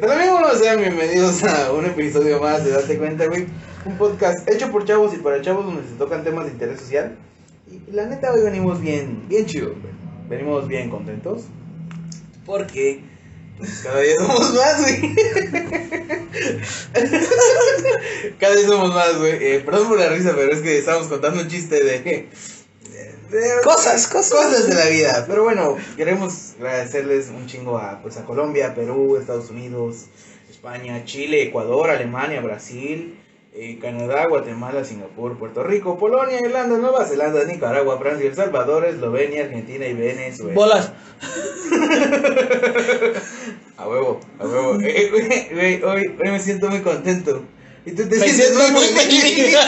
tal amigos? Sean bienvenidos a un episodio más de Date Cuenta, güey. Un podcast hecho por chavos y para chavos donde se tocan temas de interés social. Y la neta hoy venimos bien, bien chidos, güey. Venimos bien contentos. Porque pues, cada día somos más, güey. cada día somos más, güey. Eh, perdón por la risa, pero es que estamos contando un chiste de... Cosas, cosas. cosas de la vida. Pero bueno, queremos agradecerles un chingo a, pues, a Colombia, Perú, Estados Unidos, España, Chile, Ecuador, Alemania, Brasil, eh, Canadá, Guatemala, Singapur, Puerto Rico, Polonia, Irlanda, Nueva Zelanda, Nicaragua, Francia, El Salvador, Eslovenia, Argentina y Venezuela. Bolas. A huevo, a huevo. Eh, eh, güey, hoy, hoy me siento muy contento. Y tú te Me sientes siento muy feliz.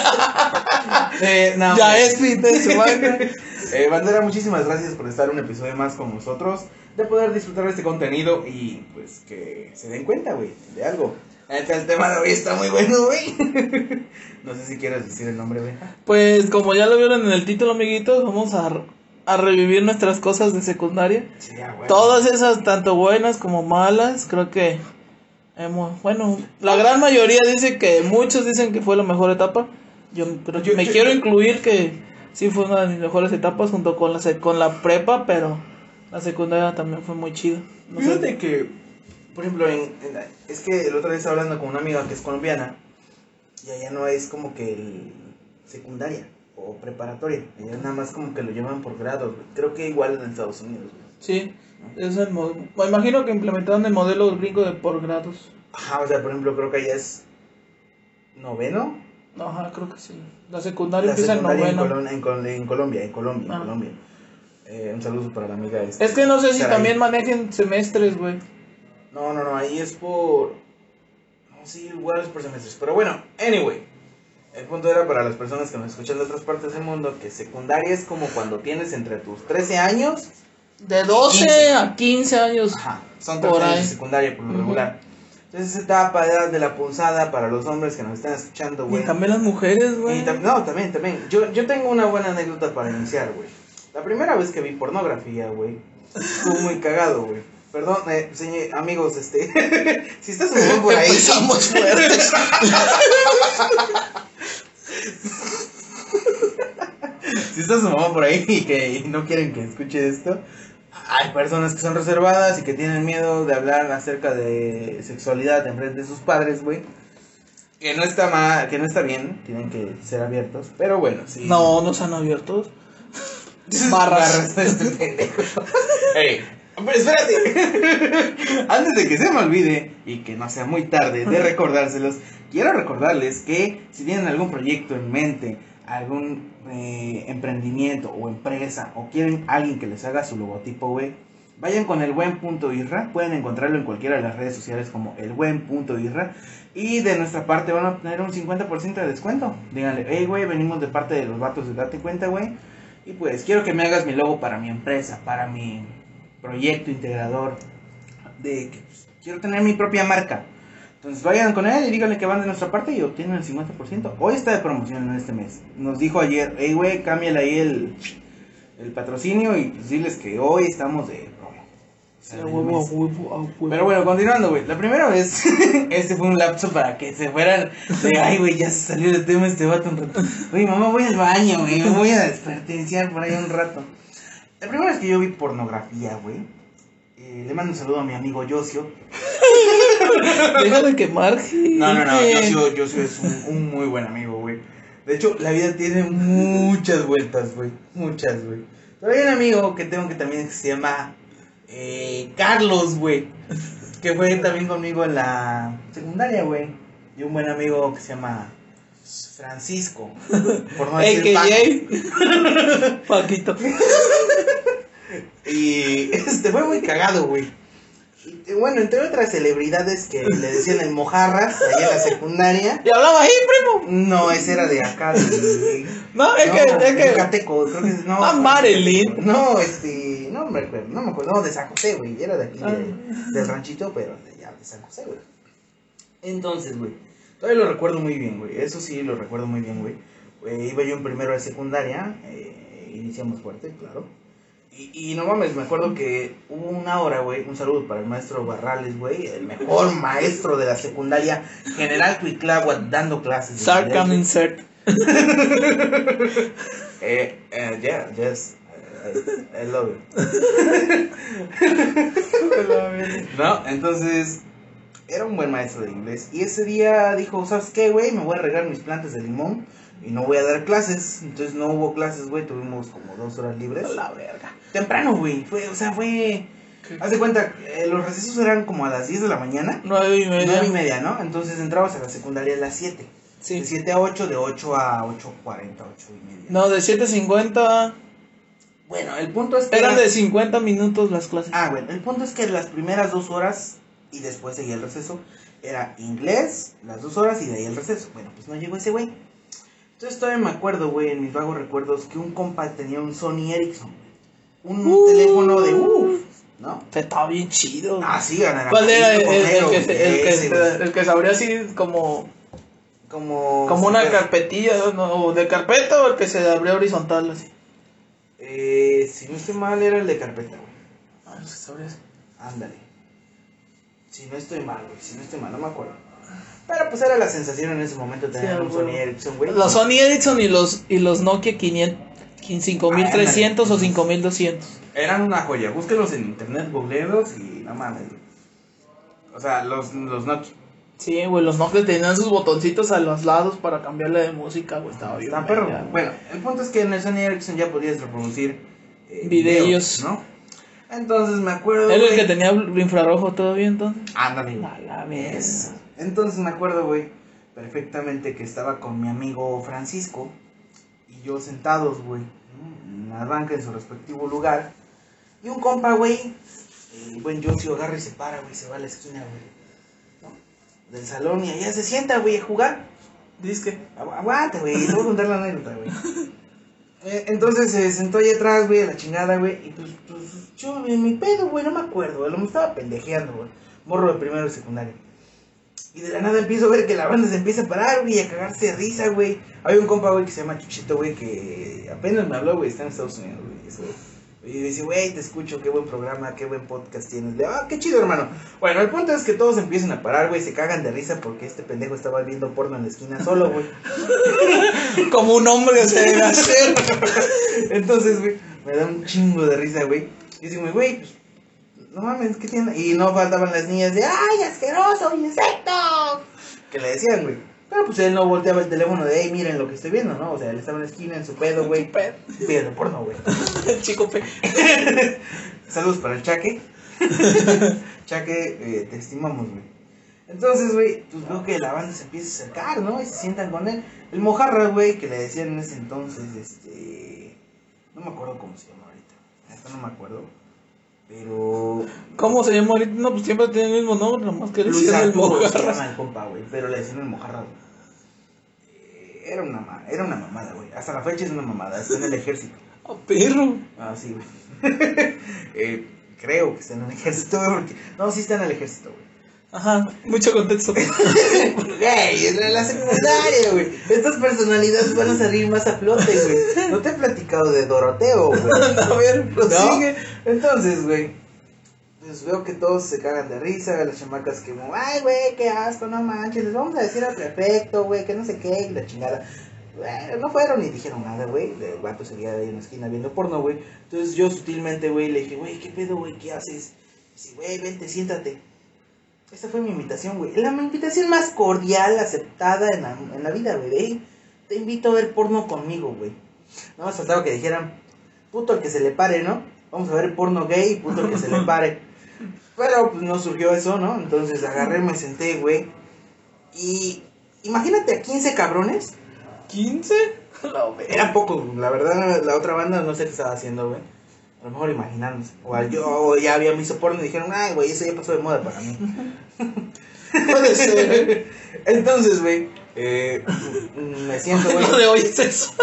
Eh, no, Ya es de semana. Eh, Bandera, muchísimas gracias por estar un episodio más con nosotros, de poder disfrutar de este contenido y pues que se den cuenta, güey, de algo. Neta, El tema de hoy está muy bueno, güey. No sé si quieres decir el nombre, güey. Pues como ya lo vieron en el título, amiguitos, vamos a, a revivir nuestras cosas de secundaria. Sí, ya, güey. Todas esas, tanto buenas como malas, creo que bueno, la gran mayoría dice que muchos dicen que fue la mejor etapa. Yo, pero Yo- me yo- quiero yo- incluir que sí fue una de mis mejores etapas junto con la con la prepa, pero la secundaria también fue muy chida. No sé. Fíjate que, por ejemplo, en, en la- es que el otro día estaba hablando con una amiga que es colombiana y allá no es como que el secundaria o preparatoria, allá nada más como que lo llevan por grados, creo que igual en Estados Unidos. güey. Sí, es el mo- me imagino que implementaron el modelo gringo de por grados. Ajá, o sea, por ejemplo, creo que allá es noveno. Ajá, creo que sí. La secundaria La empieza en secundaria en, noveno. En, Col- en Colombia, en Colombia, en Ah. Colombia. Eh, un saludo para la amiga. este, Es que no sé si también manejen semestres, güey. No, no, no, ahí es por... No, sí, igual es por semestres. Pero bueno, anyway. El punto era para las personas que nos escuchan de otras partes del mundo que secundaria es como cuando tienes entre tus 13 años. De 12 15. a 15 años. Ajá, son Por 13 años ahí. de secundaria por lo regular. Entonces esa etapa edad de la punzada para los hombres que nos están escuchando, Y güey. también las mujeres, Y güey. tam- no, también, también. Yo, yo tengo una buena anécdota para iniciar, güey. La primera vez que vi pornografía, güey, estuvo muy cagado, güey. Perdón, eh, señor, amigos, este. si estás un por ahí. Empezamos fuertes. si está su mamá por ahí y que no quieren que escuche esto, hay personas que son reservadas y que tienen miedo de hablar acerca de sexualidad en frente de sus padres, güey. Que no está mal, que no está bien, tienen que ser abiertos, pero bueno, sí. No, no están abiertos. Barras. Este pendejo. Ey, pero espérate. Antes de que se me olvide y que no sea muy tarde de recordárselos, quiero recordarles que si tienen algún proyecto en mente, algún eh, emprendimiento o empresa, o quieren alguien que les haga su logotipo, güey, vayan con el buen punto irra. Pueden encontrarlo en cualquiera de las redes sociales como el buen punto irra. Y de nuestra parte van a obtener un 50% de descuento. Díganle, hey, güey, venimos de parte de los vatos de Date Cuenta, güey. Y pues quiero que me hagas mi logo para mi empresa, para mi proyecto integrador. De que pues, quiero tener mi propia marca. Entonces vayan con él y díganle que van de nuestra parte y obtienen el 50%. Hoy está de promoción en este mes. Nos dijo ayer, hey güey, cámbiale ahí el, el patrocinio y pues diles que hoy estamos de huevo, huevo, huevo. Pero bueno, continuando, güey. La primera vez, este fue un lapso para que se fueran de, ay, güey, ya se salió del tema este vato un rato. Oye, mamá, voy al baño, güey, me voy a despertenciar por ahí un rato. La primera vez que yo vi pornografía, güey, eh, le mando un saludo a mi amigo Josio. Deja de quemar. No, no, no, gente. Josio, Josio es un, un muy buen amigo, güey. De hecho, la vida tiene muchas vueltas, güey, muchas, güey. Pero hay un amigo que tengo que también que se llama eh, Carlos, güey. Que fue también conmigo en la secundaria, güey. Y un buen amigo que se llama Francisco. Por no decir Paco. Paquito. Y este fue muy cagado, güey. Bueno, entre otras celebridades que le decían el mojarras allá en la secundaria. ¿Y hablaba ahí, primo? No, ese era de acá, de. No, es no, que, es que. Creo que no. Ah, Marilyn. No, este. No me acuerdo, no me acuerdo. No, de San José, güey. Era de aquí, de- Ah. del ranchito, pero de allá, de San José, güey. Entonces, güey. Todavía lo recuerdo muy bien, güey. Eso sí, lo recuerdo muy bien, güey. Eh, iba yo en primero de secundaria. eh, iniciamos fuerte, claro. Y, y no mames, me acuerdo que hubo una hora, güey, un saludo para el maestro Barrales, güey, el mejor maestro de la secundaria, General Cuicláhuac, dando clases. de Sarcam insert. Eh, eh, yeah, yes, I, I love it. No, entonces era un buen maestro de inglés. Y ese día dijo, ¿sabes qué, güey? Me voy a regar mis plantas de limón y no voy a dar clases. Entonces no hubo clases, güey. Tuvimos como dos horas libres. La verga. Temprano, güey. Fue, o sea, fue... Haz de cuenta, eh, los recesos eran como a las 10 de la mañana. Nueve y media. Nueve y media, ¿no? Entonces entrabas a la secundaria a las 7. De Sí. 7 a 8, de 8 a 8.40, 8 y media. No, de 7.50. Bueno, el punto es que... Eran era- de 50 minutos las clases. Ah, bueno, el punto es que las primeras dos horas y después seguía el receso era inglés, las dos horas y de ahí el receso. Bueno, pues no llegó ese güey. Entonces todavía me acuerdo, güey, en mis vagos recuerdos, que un compa tenía un Sony Ericsson. Un Uh. teléfono de uff, ¿no? Estaba bien chido. Ah, sí, ganar. ¿Cuál era el, el- que se, el, que, se abría así como, Como. como una carpetilla, ¿no? o de carpeta o el que se abría horizontal así? Eh, si no estoy mal, era el de carpeta, güey. Ah, abría así. Ándale. Si no estoy mal, güey. Si no estoy mal, no me acuerdo. Pero pues era la sensación en ese momento tener Sí, un. Sony Ericsson, güey. Los Sony Ericsson y los, y los Nokia 500, 5300 o 5200. Eran una joya. Búsquenlos en internet, googleelos y no mames. O sea, los, los Nokia. Sí, güey, los Nokia tenían sus botoncitos a los lados para cambiarle de música, güey, estaba bien. Está perro. verga. Bueno, el punto es que en el Sony Ericsson ya podías reproducir eh, Videos. ¿no? Entonces me acuerdo. ¿Era el que tenía infrarrojo todavía entonces? Ándale, güey. A la vez. Es- Entonces me acuerdo, güey, perfectamente que estaba con mi amigo Francisco y yo sentados, güey, en la banca en su respectivo lugar. Y un compa, güey, el buen Josio agarra y se para, güey, se va a la esquina, güey, ¿no? Del salón y allá se sienta, güey, a jugar. Disque. Agu- Aguanta, güey, te voy a contar la anécdota, güey. Eh, Entonces se sentó ahí atrás, güey, a la chingada, güey. Y pues yo, en mi pedo, güey, no me acuerdo, güey. Lo me estaba pendejeando, güey. Morro de primero y secundario. Y de la nada empiezo a ver que la banda se empieza a parar, güey, a cagarse de risa, güey. Hay un compa, güey, que se llama Chuchito, güey, que apenas me habló, güey, está en Estados Unidos, güey. eso. Y dice, güey, te escucho, qué buen programa, qué buen podcast tienes. Le, ah, qué chido, hermano. Bueno, el punto es que todos empiezan a parar, güey, se cagan de risa porque este pendejo estaba viendo porno en la esquina solo, güey. Como un hombre se debe hacer. Entonces, güey, me da un chingo de risa, güey. Y digo, güey, pues, no mames, ¿qué tiene? Y no faltaban las niñas de, ¡ay, asqueroso, insecto! Que le decían, güey. Pero pues él no volteaba el teléfono de, hey, miren lo que estoy viendo, ¿no? O sea, él estaba en la esquina, en su pedo, güey. Viendo porno, güey. Chico pe. Saludos para el Chaque. Chaque, eh, te estimamos, güey. Entonces, güey, pues veo que la banda se empieza a acercar, ¿no? Y se sientan con él. El mojarra, güey, que le decían en ese entonces, este... No me acuerdo cómo se llama Hasta no me acuerdo. Pero... ¿Cómo se llama ahorita? No, pues siempre tiene el mismo nombre, nomás que le decían el mojarras. llama el compa, güey. Pero le decían el mojarra, güey. Eh, Era una, ma- era una mamada, güey. Hasta la fecha es una mamada. Está en el ejército. Ah, perro. Ah, sí, güey. eh, creo que está en el ejército, güey. porque- No, sí está en el ejército, güey. Ajá, mucho contexto. Güey, la secundaria, güey. Estas personalidades van a salir más a flote, güey. No te he platicado de Doroteo, güey. a ver, prosigue. Entonces, güey. Pues veo que todos se cagan de risa, las chamacas que como, ay, güey, qué asco, no manches, les vamos a decir al prefecto, güey, que no sé qué, y la chingada. Bueno, no fueron ni dijeron nada, güey. El vato seguía ahí en la esquina viendo porno, güey. Entonces yo sutilmente, güey, le dije, güey, ¿qué pedo, güey? ¿Qué haces? Dice, güey, vente, siéntate. Esta fue mi invitación, güey. La invitación más cordial, aceptada en la, en la vida, güey. de, "Ey, Te invito a ver porno conmigo, güey. No me faltaba que dijeran, puto el que se le pare, ¿no? Vamos a ver porno gay, puto el que se le pare. Pero pues no surgió eso, ¿no? Entonces agarré, me senté, güey. Y imagínate a 15 cabrones. ¿15? La verga. Eran pocos, la verdad, la otra banda no sé qué estaba haciendo, güey. A lo mejor imaginándose. O yo o ya había visto porno y dijeron, ay, güey, eso ya pasó de moda para mí. Puede ser, ¿eh? Entonces, güey, eh, me siento, güey. De hoy es eso.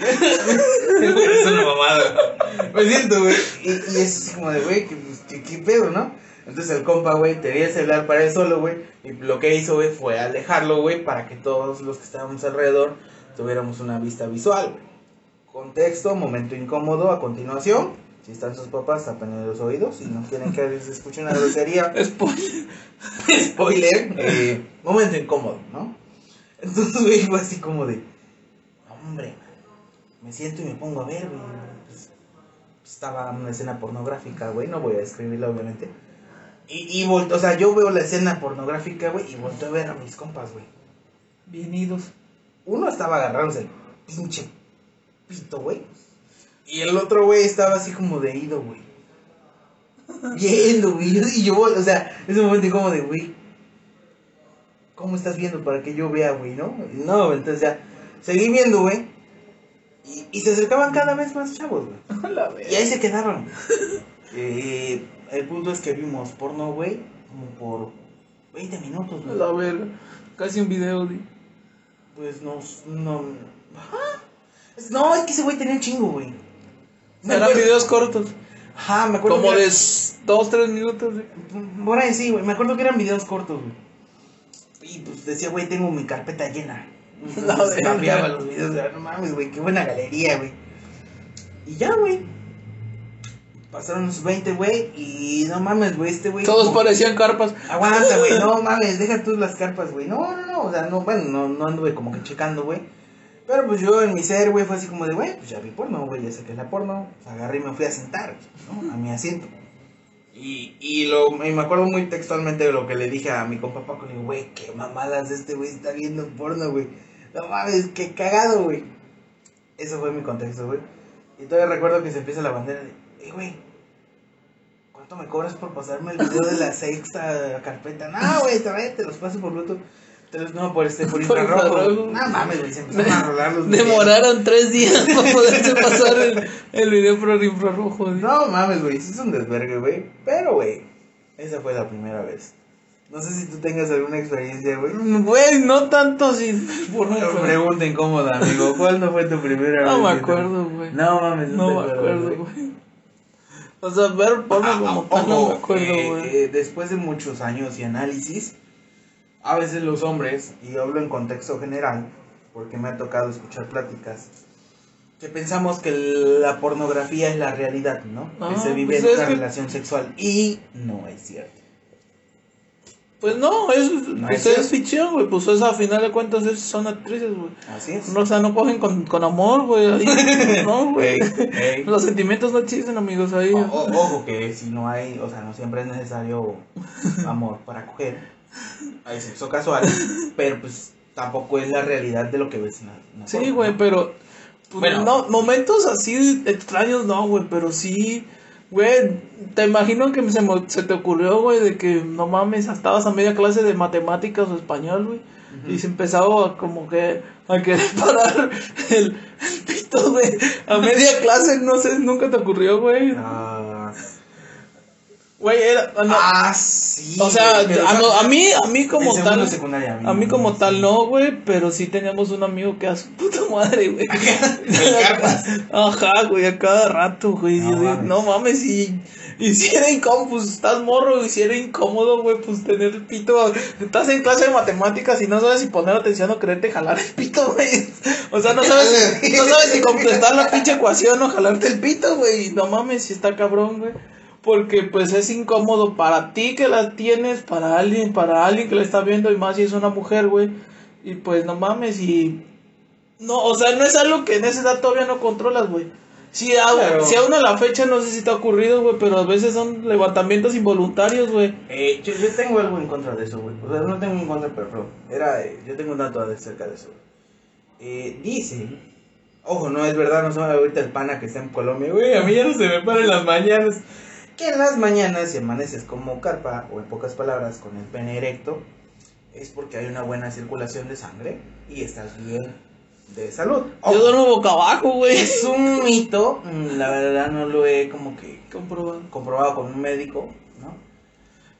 es una mamada. Me siento, güey. Y, y es así como de, güey, ¿qué, pues, qué, qué pedo, ¿no? Entonces el compa, güey, tenía el celular para él solo, güey. Y lo que hizo, güey, fue alejarlo, güey, para que todos los que estábamos alrededor tuviéramos una vista visual, güey. Contexto, momento incómodo a continuación. Si están sus papás, tapen los oídos. Si no quieren que les escuche una grosería, Spoiler. spoiler. eh, momento incómodo, ¿no? Entonces, güey, fue así como de. Hombre, me siento y me pongo a ver, güey. Pues, estaba una escena pornográfica, güey. No voy a describirla, obviamente. Y, y volto, o sea, yo veo la escena pornográfica, güey, y volto a ver a mis compas, güey. Bien idos. Uno estaba agarrándose el pinche pito, güey. Y el otro, güey, estaba así como de ido, güey. Viendo, güey. Y yo, o sea, en ese momento como de, güey. ¿Cómo estás viendo para que yo vea, güey, no? No, entonces ya, seguí viendo, güey. Y, y se acercaban cada vez más chavos, güey. La Y ahí se quedaron. Eh, el punto es que vimos porno, güey, como por 20 minutos, güey. La verga. Casi un video, di. Pues no, no. Ajá. Es- No, es que ese güey tenía un chingo, güey. Eran videos cortos. Ajá, me acuerdo. Como que de era- 2, 3 minutos, di. Por ahí sí, güey. Me acuerdo que eran videos cortos, güey. Y pues decía, güey, tengo mi carpeta llena. Entonces verga. cambiaba los videos. de, No mames, güey, qué buena galería, güey. Y ya, güey. Pasaron unos 20, güey. Y no mames, güey, este güey. Todos como- parecían carpas. Aguanta, güey, no mames, deja tú las carpas, güey. No, no, no, o sea, no, bueno, no, no anduve como que checando, güey. Pero pues yo en mi ser, güey, fue así como de, güey, pues ya vi porno, güey, ya saqué la porno. Agarré y me fui a sentar, ¿no? A mi asiento. Y, y, lo, y me acuerdo muy textualmente de lo que le dije a mi compa Paco, le digo, güey, qué mamadas este güey está viendo porno, güey. No mames, qué cagado, güey. Eso fue mi contexto, güey. Y todavía recuerdo que se empieza la bandera de, eh, güey, ¿cuánto me cobras por pasarme el video de la sexta carpeta? No, güey, te, te los paso por Bluetooth. No, por este, por infrarrojo. No mames, güey, se empezaron a rolar los videos. Demoraron 3 días para poderse pasar el, el video por el infrarrojo, di. No mames, güey, sí es un desvergue, güey. Pero, güey, esa fue la primera vez. No sé si tú tengas alguna experiencia, güey. Güey, no tanto así. Por Una pregunta incómoda, amigo. ¿Cuándo fue tu primera vez? No me acuerdo, güey. No mames, No me acuerdo, güey. O sea, ver porno Ah, como tal no me acuerdo, eh, güey. eh, después de muchos años y análisis, a veces los hombres, y hablo en contexto general, porque me ha tocado escuchar pláticas, que pensamos que la pornografía es la realidad, ¿no? Ah, que se vive pues en una que- relación sexual. Y no es cierto. Pues no, es, No pues es es ficción, güey. Pues eso a final de cuentas son actrices, güey. Así es. No, o sea, no cogen con, con amor, güey. No, güey. Ey, ey. Los sentimientos no existen, amigos, ahí. O- o- ojo que si no hay, o sea, no siempre es necesario amor para coger. Hay sexo casual, pero pues tampoco es la realidad de lo que ves en la, en la Sí, güey, ¿no? pero. pues, Bueno. no, momentos así extraños no, güey, pero sí. Güey, te imagino que se, se te ocurrió, güey, de que no mames, estabas a media clase de matemáticas o español, güey. Y se empezaba a como que a querer parar el, el pito, güey. A media clase, no sé, nunca te ocurrió, güey. Ah, Güey, era. no, ah, sí. o sea, a, no- a mí, a mí como tal. A mí como sí. tal no, güey, pero sí teníamos un amigo que a su puta madre, güey. Ajá, güey, a cada rato, güey. Mames. no mames, y, y si era incómodo, pues estás morro, y si era incómodo, güey, pues tener el pito. Estás en clase de matemáticas y no sabes si poner atención o quererte jalar el pito, güey. O sea, no sabes, no sabes si completar la pinche ecuación o jalarte el pito, güey. No mames, si está cabrón, güey. Porque pues es incómodo para ti que la tienes, para alguien, para alguien que la está viendo y más si es una mujer, güey. Y pues no mames y no, o sea, no es algo que en esa edad todavía no controlas, güey. Si, Claro. si aún a la fecha no sé si te ha ocurrido, güey, pero a veces son levantamientos involuntarios, güey. Eh, yo, yo tengo algo en contra de eso, güey. O sea, no tengo en contra, pero, era, eh, yo tengo un dato acerca de eso. Eh, dice, ojo, no es verdad, no sabe ahorita el pana que está en Colombia, güey, a mí ya no se me para en las mañanas. Que en las mañanas, si amaneces como carpa, o en pocas palabras, con el pene erecto, es porque hay una buena circulación de sangre y estás bien de salud. Yo Ojo, duermo boca abajo, güey. es un mito, la verdad no lo he como que Comprobado. comprobado con un médico.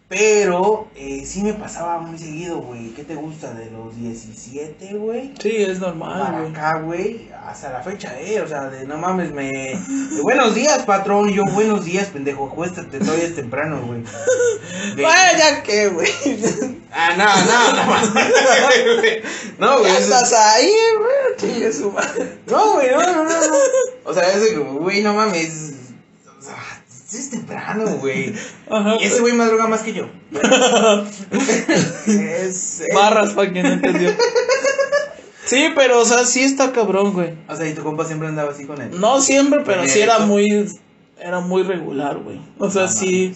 Pero eh, sí me pasaba muy seguido, güey. ¿Qué te gusta? De los 17, güey. Sí, es normal, Para acá, güey, hasta la fecha, eh, o sea, de no mames, me... de buenos días, patrón, yo, buenos días, pendejo, acuéstate, todavía es temprano, güey. De- Vaya que, güey. Ah, no, no, no. No, güey, estás ahí, güey. Chingue su madre. no, güey, no, no, no, no. O sea, ese como, güey, no mames, es temprano, güey. Ajá. Y ese güey madruga más que yo. es, es- Barras para quien no entendió. Sí, pero, o sea, sí está cabrón, güey. O sea, y tu compa siempre andaba así con él. No siempre, pero sí era muy. Era muy regular, güey. O sea, No sí.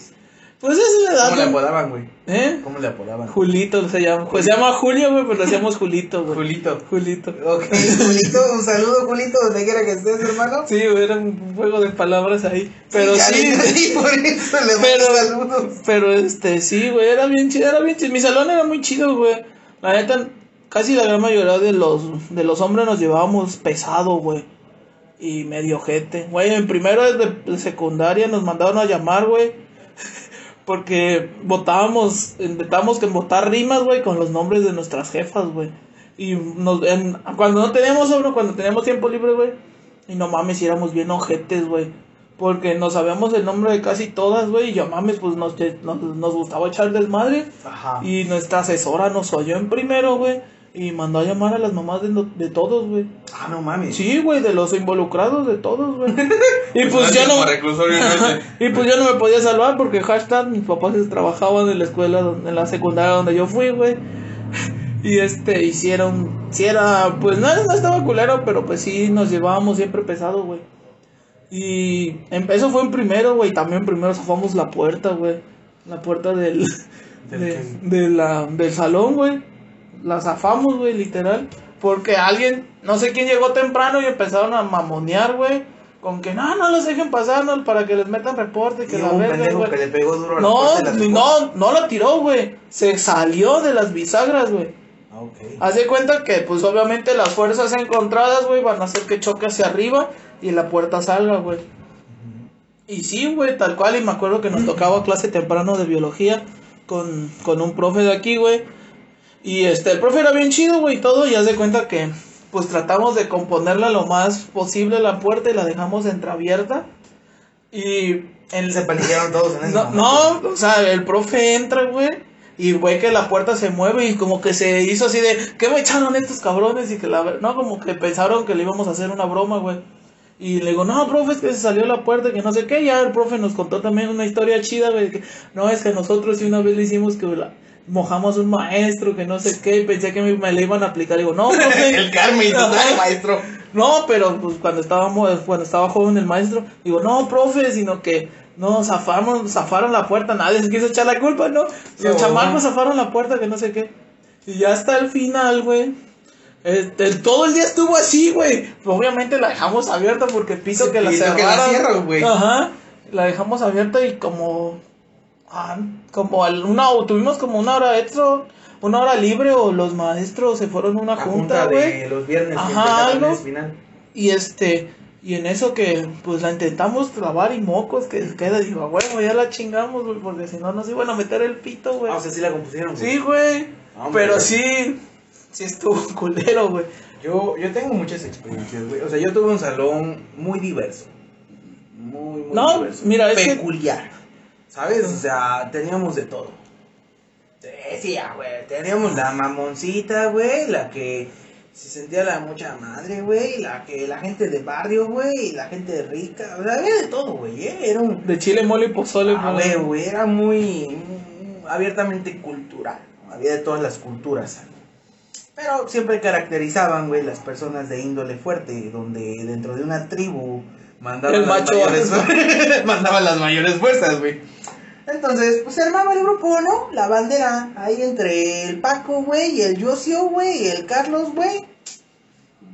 Pues es la edad. ¿Cómo le apodaban, güey? ¿Eh? ¿Cómo le apodaban? Julito se llama. Pues se llama Julio, güey, pero le decíamos Julito, güey. Julito. Julito. Ok, Julito, un saludo, Julito, donde quiera que estés, hermano. Sí, güey, era un juego de palabras ahí. Pero sí. entendí, por eso le Pero- saludos. Pero este, sí, güey, era bien chido, era bien chido. Mi salón era muy chido, güey. La neta, casi la gran mayoría de los, de los hombres nos llevábamos pesado, güey. Y medio gente. Güey, en primero de, de secundaria nos mandaron a llamar, güey. Porque votábamos, intentábamos que votar rimas, güey, con los nombres de nuestras jefas, güey. Y nos, en- cuando no teníamos sobre, cuando teníamos tiempo libre, güey. Y no mames, si éramos bien ojetes, güey. Porque no sabíamos el nombre de casi todas, güey. Y yo mames, pues nos, nos, nos gustaba echar desmadre. Ajá. Y nuestra asesora nos oyó en primero, güey. Y mandó a llamar a las mamás de, no- de todos, güey. Ah, no mames. Sí, güey, de los involucrados, de todos, güey. Y pues así yo no. y pues yo no me podía salvar porque hashtag mis papás trabajaban en la escuela, donde, en la secundaria donde yo fui, güey. Y este, hicieron, si era, pues no, no estaba culero, pero pues sí nos llevábamos siempre pesado, güey. Y em- eso fue en primero, güey, también primero zafamos la puerta, güey. La puerta del, ¿Del de, qué? de la, del salón, güey. La zafamos, güey, literal. Porque alguien, no sé quién llegó temprano y empezaron a mamonear, güey. Con que no, no los dejen pasar, no, para que les metan reporte, que Y la verga, güey. que le pegó duro a la No, la no, no la tiró, güey. Se salió de las bisagras, güey. Ah, ok. Haz de cuenta que, pues obviamente las fuerzas encontradas, güey, van a hacer que choque hacia arriba y la puerta salga, güey. Y sí, güey, tal cual. Y me acuerdo que nos tocaba clase temprano de biología con, con un profe de aquí, güey. Y este, el profe era bien chido, güey, y todo. Y haz de cuenta que, pues tratamos de componerla lo más posible la puerta y la dejamos entreabierta. Y en Se palillaron todos en ese no, momento. no, o sea, el profe entra, güey, y güey que la puerta se mueve y como que se hizo así de, ¿qué me echaron estos cabrones? Y que la, no, como que pensaron que le íbamos a hacer una broma, güey. Y le digo, no, profe, es que se salió la puerta, y que no sé qué. Ya el profe nos contó también una historia chida, güey. Que, no, es que nosotros sí una vez le hicimos que la- mojamos un maestro, que no sé qué. Y pensé que me, me le iban a aplicar. Y digo, no, profe. El Carmen, total, Ajá. maestro. No, pero pues cuando estábamos, cuando estaba joven el maestro, digo, no, profe, sino que no, zafaron, zafaron la puerta, nadie se quiso echar la culpa, ¿no? Los No. chamacos zafaron la puerta, que no sé qué. Y ya hasta el final, güey. Este, todo el día estuvo así, güey. Obviamente la dejamos abierta porque piso Sí, que la piso que la cerraron. cierro, güey. Ajá. La dejamos abierta y como. Ah, como al- una, tuvimos como una hora extra, una hora libre o los maestros se fueron a una La junta, güey. los viernes. Ajá, algo. final. Y este, y en eso que pues la intentamos clavar y mocos que queda, digo, bueno, ya la chingamos, güey, porque si no nos iban a meter el pito, güey. Ah, o sea, sí la compusieron. güey. sí, güey. Hombre. Pero sí, sí estuvo culero, güey. Yo, yo tengo muchas experiencias, güey. O sea, yo tuve un salón muy diverso. Muy, muy No, diverso. mira, es que- Peculiar. ¿Sabes? O sea, teníamos de todo. Decía, güey. Teníamos la mamoncita, güey. La que se sentía la mucha madre, güey. La que la gente de barrio, güey. La gente rica. O sea, había de todo, güey. ¿eh? Era un. De chile, mole y pozole, Ah, güey. güey, güey, era muy, muy abiertamente cultural. Había de todas las culturas. Pero siempre caracterizaban, güey, las personas de índole fuerte, donde dentro de una tribu mandaban, El las, macho mayores, mandaban las mayores fuerzas, güey. Entonces, pues se armaba el grupo, ¿no? La bandera ahí entre el Paco, güey, y el Yosio, güey, y el Carlos, güey.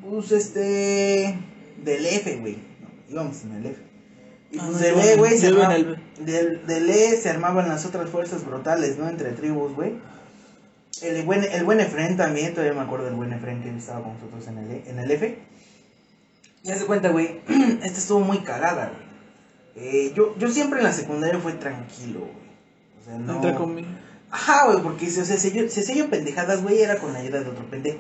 Pues este. Del F, güey. No, íbamos en el F. Y Ah, pues del E, güey, se armaba. el Del, del E se armaban las otras fuerzas brutales, ¿no? Entre tribus, güey. El buen, el buen Efren también, todavía me acuerdo del buen Efren que estaba con nosotros en el, E- en el F. Y haz de cuenta, güey, esta estuvo muy cagada, güey. Eh, yo, yo siempre en la secundaria fue tranquilo, güey. O sea, no. Entre comillas. Ajá, güey, porque si, o sea, si yo, si yo pendejadas, güey, era con la ayuda de otro pendejo.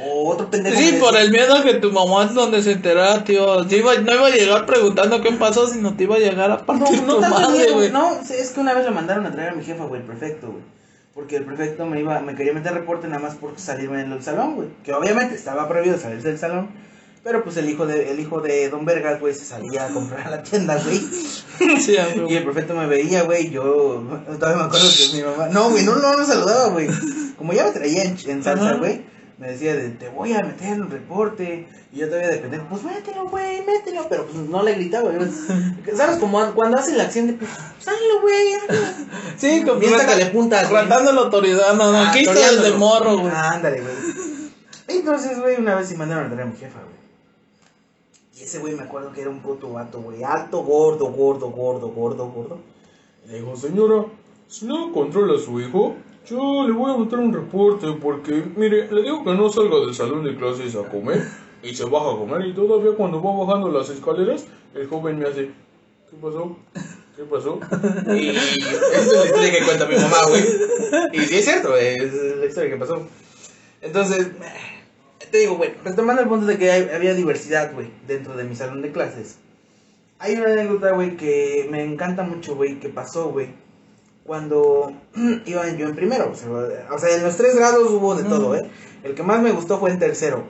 O otro pendejo. Sí, por el miedo que tu mamá es donde se enterara, tío. Iba- no iba a llegar preguntando qué pasó, sino te iba a llegar a No, partir no tu madre, miedo, güey. No, es que una vez lo mandaron a traer a mi jefa, güey, el prefecto, güey. Porque el prefecto me iba, me quería meter reporte nada más por salirme del salón, güey. Que obviamente estaba prohibido salirse del salón. Pero pues el hijo de, el hijo de Don Vergas, güey, se salía a comprar a la tienda, güey. Sí. Y el prefecto me veía, güey, yo todavía me acuerdo que mi mamá, no, güey, no, no me saludaba, güey. Como ya me traía en, en salsa, güey, me decía de, te voy a meter en un reporte. Y yo todavía de pendejo, pues mételo, güey, mételo. Pero pues no le gritaba, güey. ¿Sabes? Como cuando hacen la acción de, pues, güey. Sí, con sácale puntas, güey. Ratando la autoridad, no, no, Ah, quito toreándolo. desde morro, güey. Ah, ándale, güey. Entonces, güey, una vez sí mandaron a traer a mi jefa, güey. Y ese güey me acuerdo que era un puto vato, güey. Alto, gordo, gordo, gordo, gordo, gordo. Le dijo, señora, si no controla a su hijo, yo le voy a meter un reporte porque, mire, le digo que no salga del salón de clases a comer y se baja a comer y todavía cuando va bajando las escaleras, el joven me hace, ¿qué pasó? ¿Qué pasó? Y esa es la historia que cuenta mi mamá, güey. Y sí es cierto, es la historia que pasó. Entonces, te digo, güey, retomando el punto de que hay- había diversidad, güey, dentro de mi salón de clases. Hay una anécdota, güey, que me encanta mucho, güey, que pasó, güey. Cuando iba yo en primero, o sea, en los tres grados hubo de todo, ¿eh? El que más me gustó fue en tercero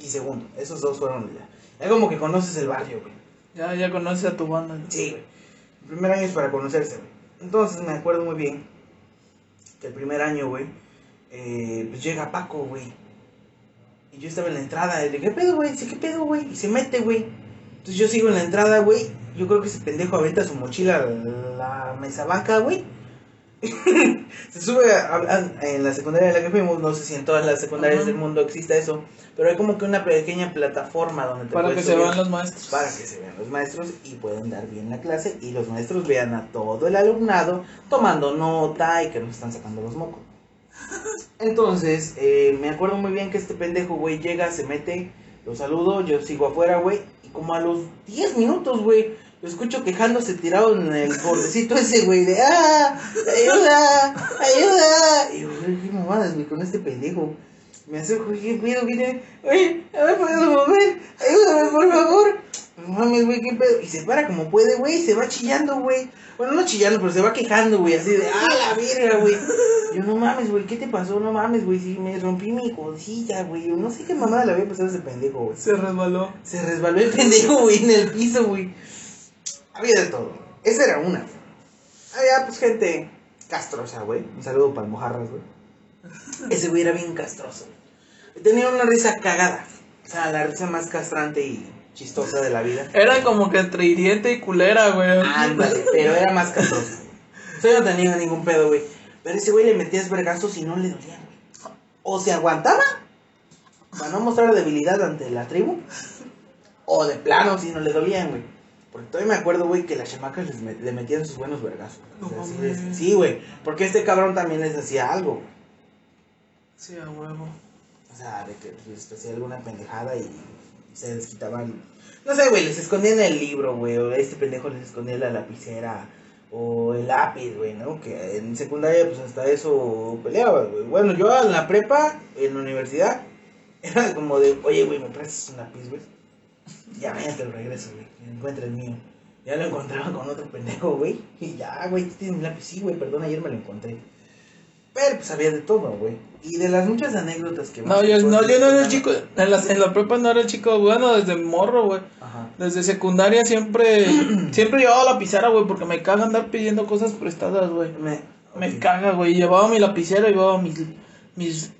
y segundo. Esos dos fueron ya. Es como que conoces el barrio, güey. Ya, ya conoces a tu banda. güey. Sí, güey. El primer año es para conocerse, güey. Entonces me acuerdo muy bien que el primer año, güey, eh, pues llega Paco, güey. Y yo estaba en la entrada. Y le dije, ¿qué pedo, güey? Dice, ¿qué pedo, güey? Y se mete, güey. Entonces yo sigo en la entrada, güey. Yo creo que ese pendejo avienta su mochila a la mesa banca, güey. se sube a- a- en la secundaria en la que fuimos. No sé si en todas las secundarias del mundo exista eso. Pero hay como que una pequeña plataforma donde te Para que se vean los maestros. para que se vean los maestros y puedan dar bien la clase y los maestros vean a todo el alumnado tomando nota y que nos están sacando los mocos. Entonces, eh, me acuerdo muy bien que este pendejo, güey, llega, se mete, lo saludo, yo sigo afuera, güey, y como a los 10 minutos, güey, lo escucho quejándose tirado en el bordecito ese, güey, de ¡ah! ¡Ayuda! ¡Ayuda! Y yo, güey, qué mamadas, güey, con este pendejo. Me acerco, ¿qué pedo? ¿Qué tiene? Oye, no me puedo mover, ayúdame, por favor. No mames, güey, qué pedo. Y se para como puede, güey, se va chillando, güey. Bueno, no chillando, pero se va quejando, güey, así de, ¡ah, la verga, güey! Yo, no mames, güey, ¿qué te pasó? No mames, güey, si me rompí mi cosilla, güey. Yo no sé qué mamada le había pasado a ese pendejo, güey. Se resbaló. Se resbaló el pendejo, güey, en el piso, güey. Había de todo. Esa era una. Había, pues, gente castrosa, güey. Un saludo para mojarras, güey. Ese güey era bien castroso. güey. Tenía una risa cagada. O sea, la risa más castrante y chistosa de la vida. Era como que entre hiriente y culera, güey. Ándale, pero era más sea, yo no tenía ningún pedo, güey. Pero ese güey le metías vergazos y no le dolían, güey. O se aguantaba para no mostrar debilidad ante la tribu. O de plano, si no le dolían, güey. Porque todavía me acuerdo, güey, que las chamacas les met- le metían sus buenos vergazos. O sea, No sí, güey. Porque este cabrón también les hacía algo. güey. Sí, a huevo. O sea, de que les hacía alguna pendejada y se les quitaban. No sé, güey, les escondían el libro, güey. O este pendejo les escondía la lapicera. O el lápiz, güey, ¿no? Que en secundaria, pues hasta eso peleaba, güey. Bueno, yo en la prepa, en la universidad, era como de, oye, güey, ¿me prestas un lápiz, güey? Ya, mañana te lo regreso, güey. Encuentra el mío. Ya lo encontraba con otro pendejo, güey. Y ya, güey, ¿tú tienes mi lápiz? Sí, güey, perdón, ayer me lo encontré. Pero pues había de todo, güey. Y de las muchas anécdotas que No, yo no, yo no era el chico. En la, en la prepa no era el chico bueno desde morro, güey. Ajá. Desde secundaria siempre. siempre llevaba lapicera, güey, porque me caga andar pidiendo cosas prestadas, güey. Me, Me caga, güey. Llevaba mi lapicera, llevaba mis. mis.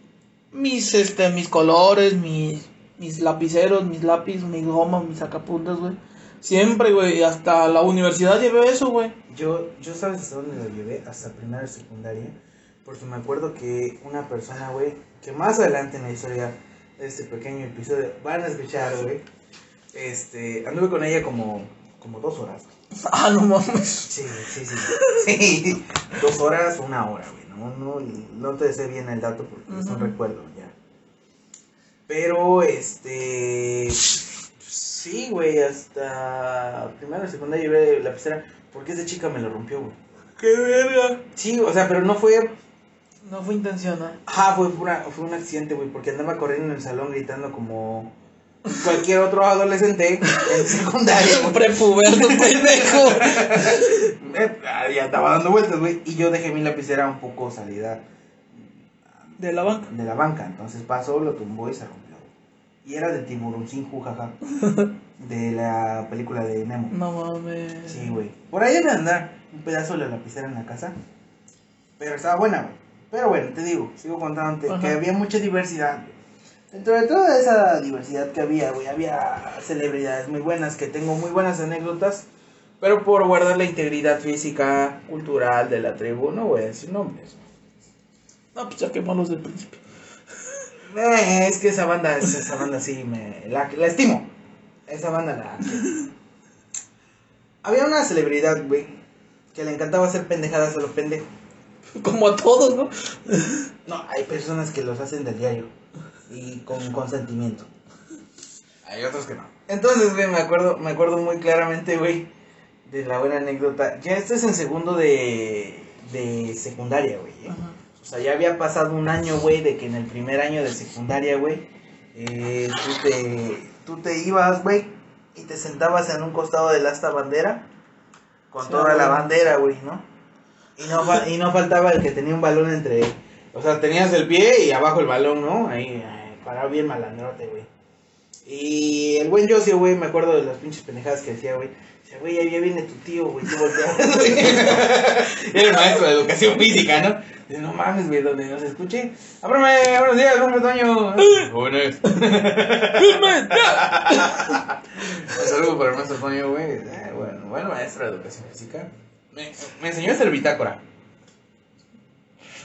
mis, este, mis colores, mis. mis lapiceros, mis lápiz, mis gomas, mis sacapuntas, güey. Siempre, güey. Hasta la universidad llevé eso, güey. Yo, yo sabes hasta dónde lo llevé, hasta primera y secundaria, porque me acuerdo que una persona, güey, que más adelante en la historia de este pequeño episodio van a escuchar, güey, este, anduve con ella como, como dos horas. Ah, no mames. Sí, sí, sí, sí, dos horas, una hora, güey, no, no, no te sé bien el dato porque es un recuerdo ya. Pero, este, sí, güey, hasta primero secundaria llevé la pizarra, porque esa chica me lo rompió, güey. ¡Qué verga! Sí, o sea, pero no fue. No fue intencional. Ajá, fue, pura- fue un accidente, güey, porque andaba corriendo en el salón gritando como cualquier otro adolescente en secundaria. güey. Prepuberto, pendejo. Eh, y andaba dando vueltas, güey, y yo dejé mi lapicera un poco salida De la banca. de la banca. Entonces pasó, lo tumbó y se rompió. Y era de tiburón sin jujaja. De la película de Nemo. No mames. Sí, güey. Por ahí debe andar un pedazo de la lapicera en la casa. Pero estaba buena, güey. Pero bueno, te digo, sigo contándote que Ajá. había mucha diversidad. Dentro de toda esa diversidad que había, güey, había celebridades muy buenas, que tengo muy buenas anécdotas. Pero por guardar la integridad física, cultural de la tribu, no voy a decir nombres. No, pues ya quemamos del principio. Eh, es que esa banda, esa banda sí, me, la, la estimo. Esa banda la... Había una celebridad, güey, que le encantaba hacer pendejadas a los pendejos. Como a todos, ¿no? No, hay personas que los hacen del diario y con consentimiento. Hay otros que no. Entonces, güey, me acuerdo, me acuerdo muy claramente, güey, de la buena anécdota. Ya este es en segundo de, de secundaria, güey. ¿eh? O sea, ya había pasado un año, güey, de que en el primer año de secundaria, güey, eh, tú, te, tú te ibas, güey, y te sentabas en un costado del asta bandera con Sí, toda güey. la bandera, güey, ¿no? Y no, fa- y no faltaba el que tenía un balón entre... O sea, tenías el pie y abajo el balón, ¿no? Ahí, eh, parado bien malandrote, güey. Y el buen Josio, güey, me acuerdo de las pinches pendejadas que decía, güey. Decía, güey, ahí viene tu tío, güey, tú volteabas, güey. Era el maestro de educación física, ¿no? Dice, no mames, güey, donde nos escuche. Ábrame, buenos días, profe Toño. Jóvenes. Un saludo para el maestro Toño, güey. Eh, bueno, bueno, maestro de educación física. Me, me enseñó a hacer bitácora.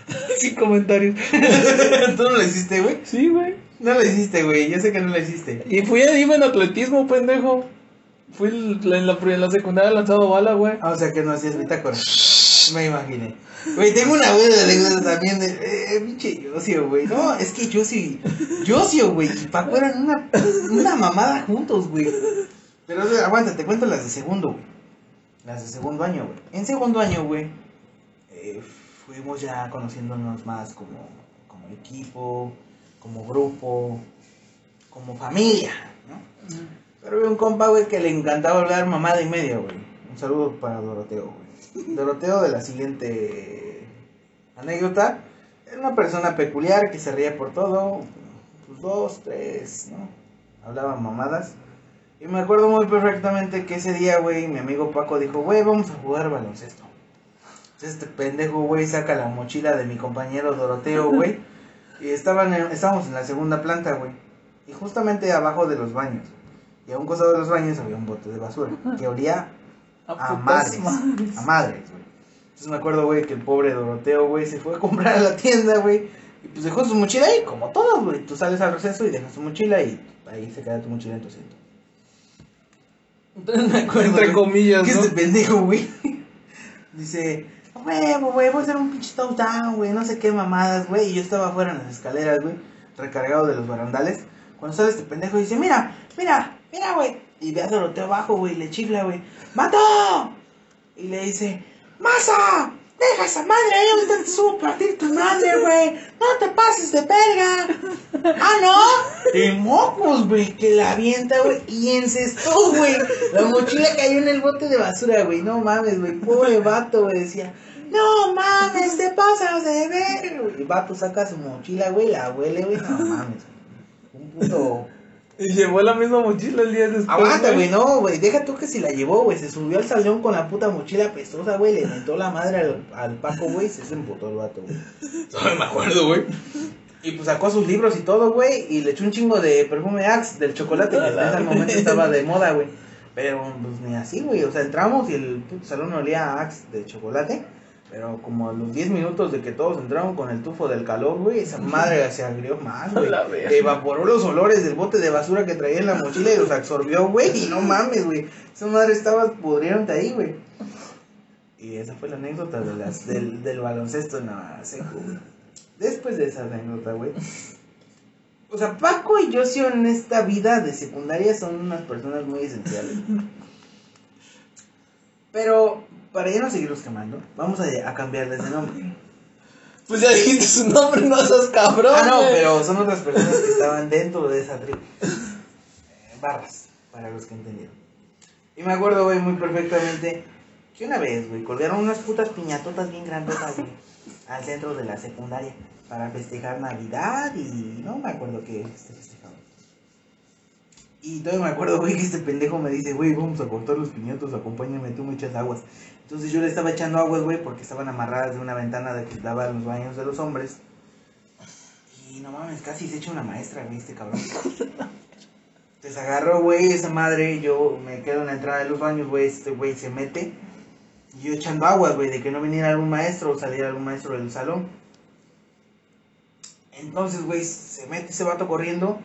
Sin comentarios. ¿Tú no lo hiciste, güey? Sí, güey. No lo hiciste, güey. Yo sé que no lo hiciste. Y fui a iba en atletismo, pendejo. Fui en la, en la secundaria lanzado bala, güey. Ah, o sea que no hacías bitácora. Me imaginé. Güey, tengo una buena anécdota también de. Eh, pinche Yosio, güey. No, es que Yosio. Yosio, güey. Y Paco eran una, una mamada juntos, güey. Pero eh, aguanta, te cuento las de segundo, güey. Las de segundo año, güey. En segundo año, güey. eh, fuimos ya conociéndonos más como, como equipo, como grupo, como familia, ¿no? Pero había un compa, güey, que le encantaba hablar mamada y media, güey. Un saludo para Doroteo, güey. Doroteo de la siguiente anécdota. Era una persona peculiar que se reía por todo. Pues dos, tres, ¿no? Hablaba mamadas. Y me acuerdo muy perfectamente que ese día, güey, mi amigo Paco dijo, güey, vamos a jugar baloncesto. Entonces este pendejo, güey, saca la mochila de mi compañero Doroteo, güey. Y estaban en- estábamos en la segunda planta, güey. Y justamente abajo de los baños. Y a un costado de los baños había un bote de basura. Que olía a madres. A madres, güey. Entonces me acuerdo, güey, que el pobre Doroteo, güey, se fue a comprar a la tienda, güey. Y pues dejó su mochila ahí, como todos, güey. Tú sales al receso y dejas tu mochila y ahí se queda tu mochila en tu asiento. Me acuerdo. Entre comillas, que ¿no? este pendejo, güey. Dice, huevo, güey, voy a hacer un pinche touchdown, güey, no sé qué mamadas, güey. Y yo estaba afuera en las escaleras, güey, recargado de los barandales. Cuando sale este pendejo dice, mira, mira, mira, güey. Y ve a Doroteo abajo, güey, le chifla, güey. ¡Mato! Y le dice, ¡Masa! ¡Deja esa madre ahí! Ahorita te subo a partir tu madre, güey. No te pases de verga. ¡Ah, no! Y mocos, güey, que la avienta, güey. Y encestó, güey. La mochila cayó en el bote de basura, güey. No mames, güey. Pobre vato, güey. Decía, no mames, te pasas de ver. güey. Vato saca su mochila, güey. La huele, güey. No mames. Un puto. Y llevó la misma mochila el día después. Aguanta, güey, no, güey, deja tú que si la llevó, güey, se subió al salón con la puta mochila pestosa, güey, le mentó la madre al, al Paco, güey, se emputó el vato, güey. No me acuerdo, güey. Y pues sacó sus libros y todo, güey, y le echó un chingo de perfume Axe del chocolate, que en ese momento estaba de moda, güey. Pero pues ni así, güey, o sea, entramos y el puto salón olía a Axe de chocolate. Pero como a los 10 minutos de que todos entraron con el tufo del calor, güey, esa madre se agrió más, güey. Evaporó los olores del bote de basura que traía en la mochila y los absorbió, güey. Y no mames, güey. Esa madre estaba pudriéndote ahí, güey. Y esa fue la anécdota de las, del, del baloncesto en la secu, güey. Después de esa anécdota, güey. O sea, Paco y Josio en esta vida de secundaria son unas personas muy esenciales. Pero, para ya no seguirlos quemando, vamos a, a cambiarles de nombre. Pues ya dijiste su nombre, no seas cabrón. Ah, no, pero son otras personas que estaban dentro de esa tribu. Eh, barras, para los que entendieron. Y me acuerdo, güey, muy perfectamente que una vez, güey, colgaron unas putas piñatotas bien grandotas, güey, al centro de la secundaria para festejar Navidad y no me acuerdo qué este festejaban. Y todavía me acuerdo, güey, que este pendejo me dice, güey, vamos a cortar los piñatos, acompáñame, tú me echas aguas. Entonces yo le estaba echando aguas, güey, porque estaban amarradas de una ventana de que daba los baños de los hombres. Y no mames, casi se echa una maestra, güey, este cabrón. Entonces agarró, güey, esa madre, yo me quedo en la entrada de los baños, güey, este güey se mete. Y yo echando aguas, güey, de que no viniera algún maestro o saliera algún maestro del salón. Entonces, güey, se mete ese vato corriendo,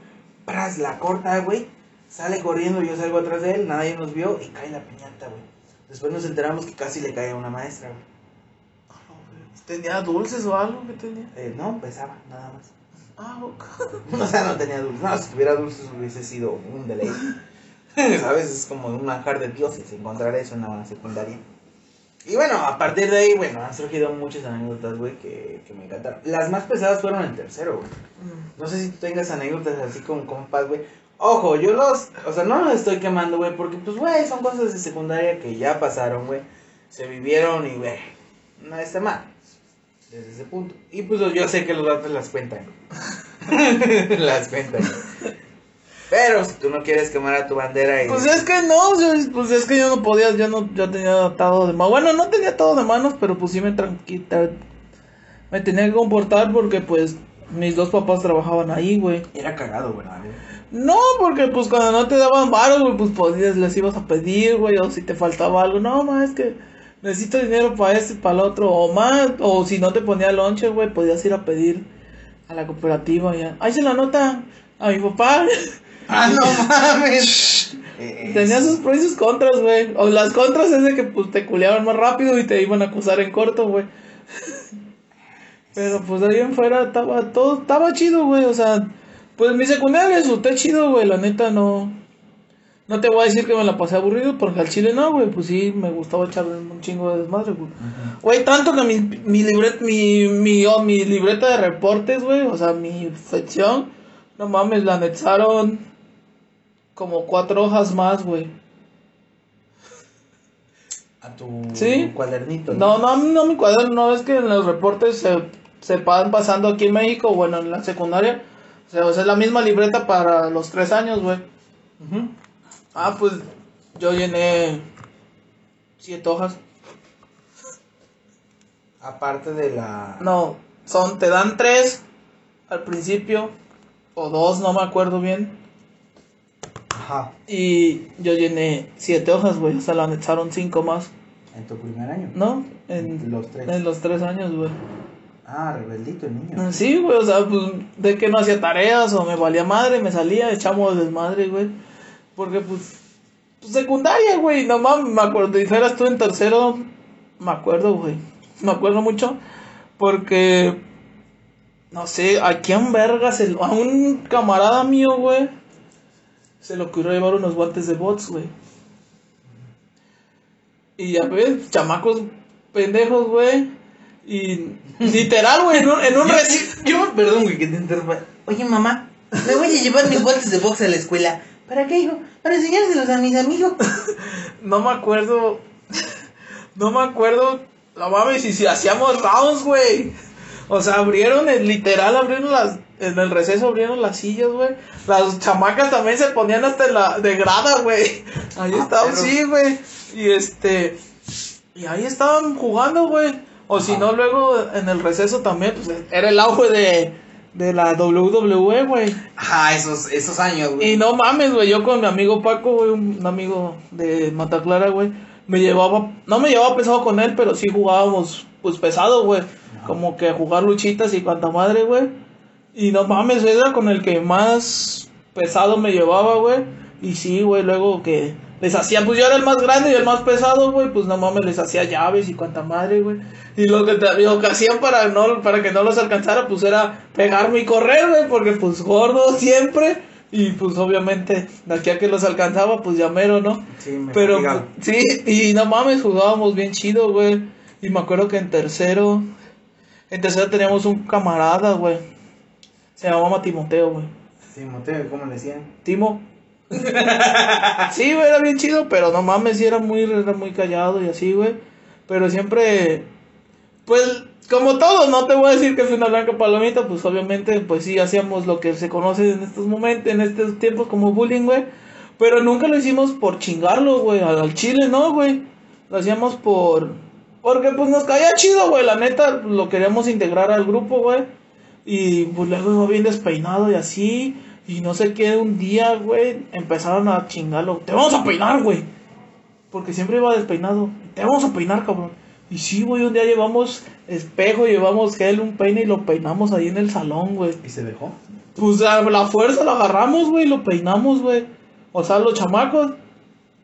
pras, la corta, güey, sale corriendo, yo salgo atrás de él, nadie nos vio y cae la piñata, güey. Después nos enteramos que casi le cae a una maestra, güey. ¿Tenía dulces o algo que tenía? Eh, no, pesaba, nada más. Ah, ok. O sea, no tenía dulces. No, si tuviera dulces hubiese sido un deleite. ¿Sabes? Es como un manjar de dioses encontrar eso en la secundaria. Y bueno, a partir de ahí, bueno, han surgido muchas anécdotas, güey, que, que me encantaron. Las más pesadas fueron el tercero, güey. No sé si tú tengas anécdotas así con compas, güey. Ojo, yo los, o sea, no los estoy quemando, güey, porque pues, güey, son cosas de secundaria que ya pasaron, güey. Se vivieron y, güey, no está mal. Desde ese punto. Y pues yo sé que los datos las cuentan. las cuentan. Pero si tú no quieres quemar a tu bandera y... Pues es que no, pues es que yo no podía, yo no, yo tenía atado de manos. Bueno, no tenía atado de manos, pero pues sí me tranquila, me tenía que comportar porque pues mis dos papás trabajaban ahí, güey. Era cagado, güey? No, porque pues cuando no te daban varo, güey, pues podías, les ibas a pedir, güey, o si te faltaba algo, no, más es que necesito dinero para este, para el otro, o más, o si no te ponía lonche, güey, podías ir a pedir a la cooperativa, ya. Ahí se la nota a mi papá. ¡Ah, no mames! Tenía sus pros y sus contras, güey. O las contras es de que pues te culeaban más rápido y te iban a acusar en corto, güey. Pero pues de ahí en fuera estaba todo, estaba chido, güey. O sea, pues mi secundaria disfruté chido, güey. La neta no. No te voy a decir que me la pasé aburrido porque al chile no, güey. Pues sí, me gustaba echar un chingo de desmadre, güey. Güey, tanto que mi, mi, libret, mi, mi, oh, mi libreta de reportes, güey, o sea, mi sección, no mames, la anexaron como cuatro hojas más, güey. A tu ¿Sí? cuadernito. No, no, no mi cuaderno, no, es que en los reportes se, se van pasando aquí en México, bueno, en la secundaria, o sea, es la misma libreta para los tres años, güey. Ujú. Ah, pues yo llené siete hojas. Aparte de la... No, son, te dan tres al principio, o dos, no me acuerdo bien. Ajá. Y yo llené siete hojas, güey, o sea, la anexaron cinco más, En tu primer año. ¿no? En Los tres. en los tres años, güey. Ah, rebeldito el niño. Sí, güey, o sea, pues de que no hacía tareas o me valía madre, me salía, echamos desmadre, güey. Porque, pues, pues, secundaria, güey, no mames, me acuerdo, y eras tú en tercero, me acuerdo, güey, me acuerdo mucho, porque, no sé, a quién vergas, a un camarada mío, güey, se le ocurrió llevar unos guantes de bots, güey. Y ya ves, chamacos pendejos, güey, y literal, güey, en un, en un Yo, yo- perdón, güey, que te interrumpa. Oye, mamá, me voy a llevar mis guantes de box a la escuela. ¿Para qué, hijo? Para enseñárselos a mis amigos. No me acuerdo. No me acuerdo. No mames, y si hacíamos rounds, güey. O sea, abrieron, el, literal, abrieron las. En el receso abrieron las sillas, güey. Las chamacas también se ponían hasta la. de grada, güey. Ahí Ah, estaban, sí, güey. Y este. Y ahí estaban jugando, güey. O si no, luego en el receso también, pues era el auge de. de la WWE, güey. Ajá, esos, esos años, güey. Y no mames, güey, yo con mi amigo Paco, güey, un amigo de Mata Clara, güey, me llevaba, no me llevaba pesado con él, pero sí jugábamos, pues pesado, güey, como que a jugar luchitas y cuanta madre, güey. Y no mames, era con el que más pesado me llevaba, güey. Y sí, güey, luego que les hacía, pues yo era el más grande y el más pesado, güey, pues no mames, les hacía llaves y cuanta madre, güey. Y lo que, te- lo que hacían para, no, para que no los alcanzara, pues era pegarme y correr, güey, porque pues gordo siempre. Y pues obviamente, de aquí a que los alcanzaba, pues ya mero, ¿no? Sí, me Pero sí, y no mames, jugábamos bien chido, güey. Y me acuerdo que en tercero, en tercero teníamos un camarada, güey. Se llamaba Timoteo, güey. Timoteo, ¿cómo le decían? Timo. sí, güey, era bien chido, pero no mames, sí era muy, era muy callado y así, güey. Pero siempre, pues, como todo, no te voy a decir que fue una blanca palomita, pues obviamente, pues sí, hacíamos lo que se conoce en estos momentos, en estos tiempos como bullying, güey. Pero nunca lo hicimos por chingarlo, güey, al, chile, no, güey. Lo hacíamos por... Porque pues nos caía chido, güey, la neta, lo queríamos integrar al grupo, güey. Y pues luego iba bien despeinado y así. Y no sé qué, un día, güey, empezaron a chingarlo. Te vamos a peinar, güey. Porque siempre iba despeinado. Te vamos a peinar, cabrón. Y sí, güey, un día llevamos espejo, llevamos gel, un peine y lo peinamos ahí en el salón, güey. ¿Y se dejó? Pues a la fuerza lo agarramos, güey, y lo peinamos, güey. O sea, los chamacos.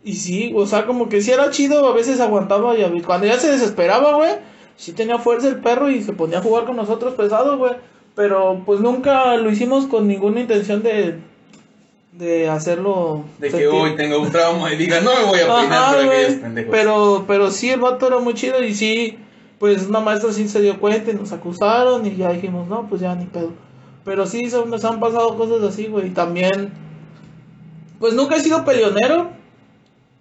Y sí, o sea, como que sí era chido, a veces aguantaba y a veces- cuando ya se desesperaba, güey, sí tenía fuerza el perro y se ponía a jugar con nosotros pesado, güey. Pero pues nunca lo hicimos con ninguna intención de, de hacerlo. De que sentir- hoy tenga un trauma y diga, no me voy a peinar Ajá, por aquellos pendejos. Pero, pero sí, el vato era muy chido y sí, pues una maestra sí se dio cuenta y nos acusaron y ya dijimos, no, pues ya ni pedo. Pero sí, se, nos han pasado cosas así, güey. Y también, pues nunca he sido peleonero,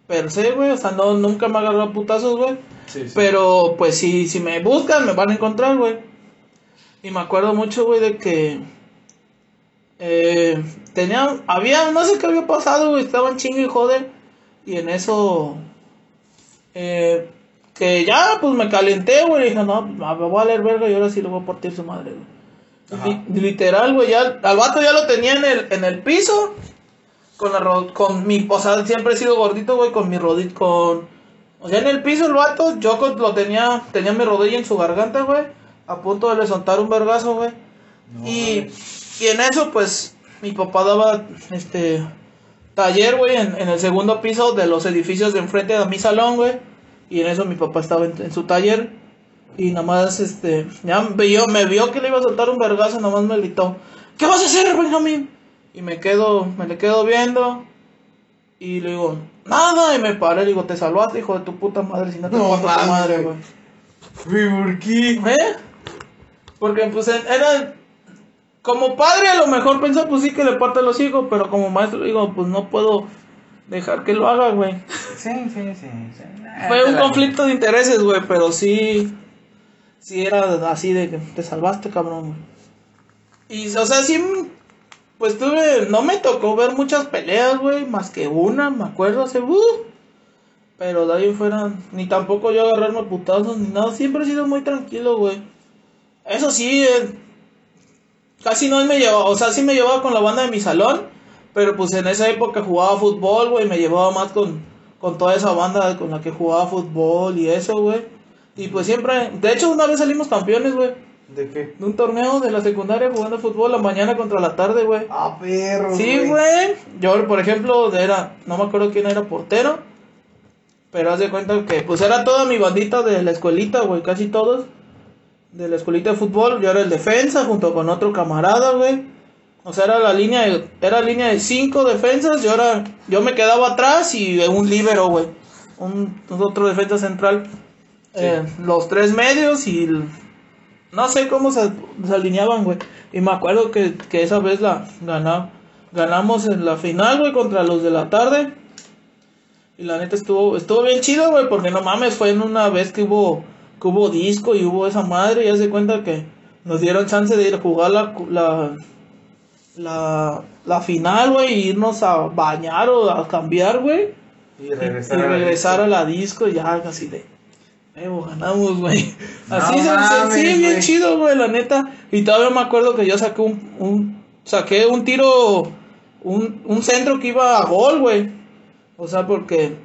per se, güey. O sea, no, nunca me agarró a putazos, güey. Sí, sí. Pero, pues sí, si me buscan, me van a encontrar, güey. Y me acuerdo mucho, güey, de que. Eh, tenía. Había. No sé qué había pasado, güey. Estaban chingo y jode. Y en eso. Eh, que ya, pues me calenté, güey. Dije, no, me voy a valer verga y ahora sí le voy a partir su madre, güey. Literal, güey. Ya, al vato ya lo tenía en el, en el piso. Con la ro- con mi, o sea, siempre he sido gordito, güey, con mi rodilla, con, o sea, en el piso el vato, yo con- lo tenía, tenía mi rodilla en su garganta, güey, a punto de le soltar un vergazo, güey. No, y, y en eso, pues, mi papá daba, este, taller, güey, en, en el segundo piso de los edificios de enfrente de mi salón, güey. Y en eso mi papá estaba en, en su taller. Y nada más, este, ya me vio, me vio que le iba a soltar un vergazo, nada más me gritó, ¿qué vas a hacer, Benjamín? Y me quedo, me le quedo viendo. Y le digo, nada, y me paré, le digo, te salvaste, hijo de tu puta madre, si no te No tu mames, madre. Güey, ¿por qué? ¿Eh? Porque pues era como padre a lo mejor pensó pues sí que le parte los hijos, pero como maestro digo, pues no puedo dejar que lo haga, güey. Sí, sí, sí. sí. Fue un conflicto de intereses, güey, pero sí sí era así de que te salvaste, cabrón, güey. Y o sea, sí pues tuve no me tocó ver muchas peleas, güey, más que una, me acuerdo hace uh, pero de ahí fuera ni tampoco yo agarrarme putazos ni nada, siempre he sido muy tranquilo, güey. Eso sí, eh, casi no me llevaba, o sea, sí me llevaba con la banda de mi salón, pero pues en esa época jugaba fútbol, güey, me llevaba más con, con toda esa banda con la que jugaba fútbol y eso, güey. Y pues siempre, de hecho una vez salimos campeones, güey, ¿De qué? de un torneo de la secundaria jugando fútbol la mañana contra la tarde, güey. Ah, perro. Sí, güey. Yo, por ejemplo, era, no me acuerdo quién era portero. Pero haz de cuenta que, pues era toda mi bandita de la escuelita, güey, casi todos. De la escuelita de fútbol. Yo era el defensa junto con otro camarada, güey. O sea, era la línea de, era línea de cinco defensas. Yo era, yo me quedaba atrás y un líbero, güey. Un, otro defensa central. Eh, los tres medios y el- no sé cómo se, se alineaban, güey. Y me acuerdo que, que esa vez la gana- ganamos en la final, güey, contra los de la tarde. Y la neta estuvo, estuvo bien chido, güey, porque no mames, fue en una vez que hubo, que hubo disco y hubo esa madre. Y haz de cuenta que nos dieron chance de ir a jugar la, la, la, la final, güey, y irnos a bañar o a cambiar, güey. Y regresar, y a la regresar disco. a la disco y ya así de "Evo, ganamos, güey. No Así se, se- mames, sí, bien chido, güey, la neta. Y todavía me acuerdo que yo saqué un, un saqué un tiro, un, un centro que iba a gol, güey. O sea, porque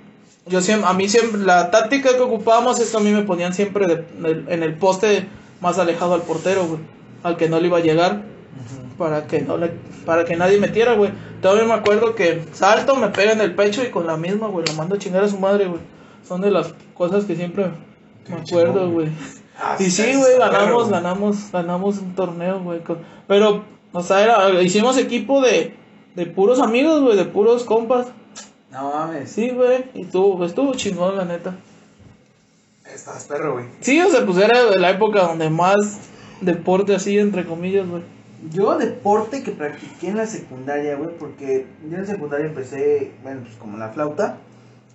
yo siempre, a mí siempre, la táctica que ocupábamos es que a mí me ponían siempre de- de- en el poste más alejado al portero, güey. Al que no le iba a llegar para que no le para que nadie metiera, güey. Todavía me acuerdo que salto, me pega en el pecho y con la misma, güey, la mando a chingar a su madre, güey. Son de las cosas que siempre me acuerdo, güey. Ah, Y sí, güey, ganamos, ganamos, ganamos un torneo, güey. Pero, o sea, era, hicimos equipo de, De puros amigos, güey, de puros compas. No mames. Sí, güey. Y estuvo, estuvo chingón, la neta. Estás perro, güey. Sí, o sea, pues era de la época donde más deporte así, entre comillas, güey. Yo deporte que practiqué en la secundaria, güey, porque yo en la secundaria empecé, bueno, pues como la flauta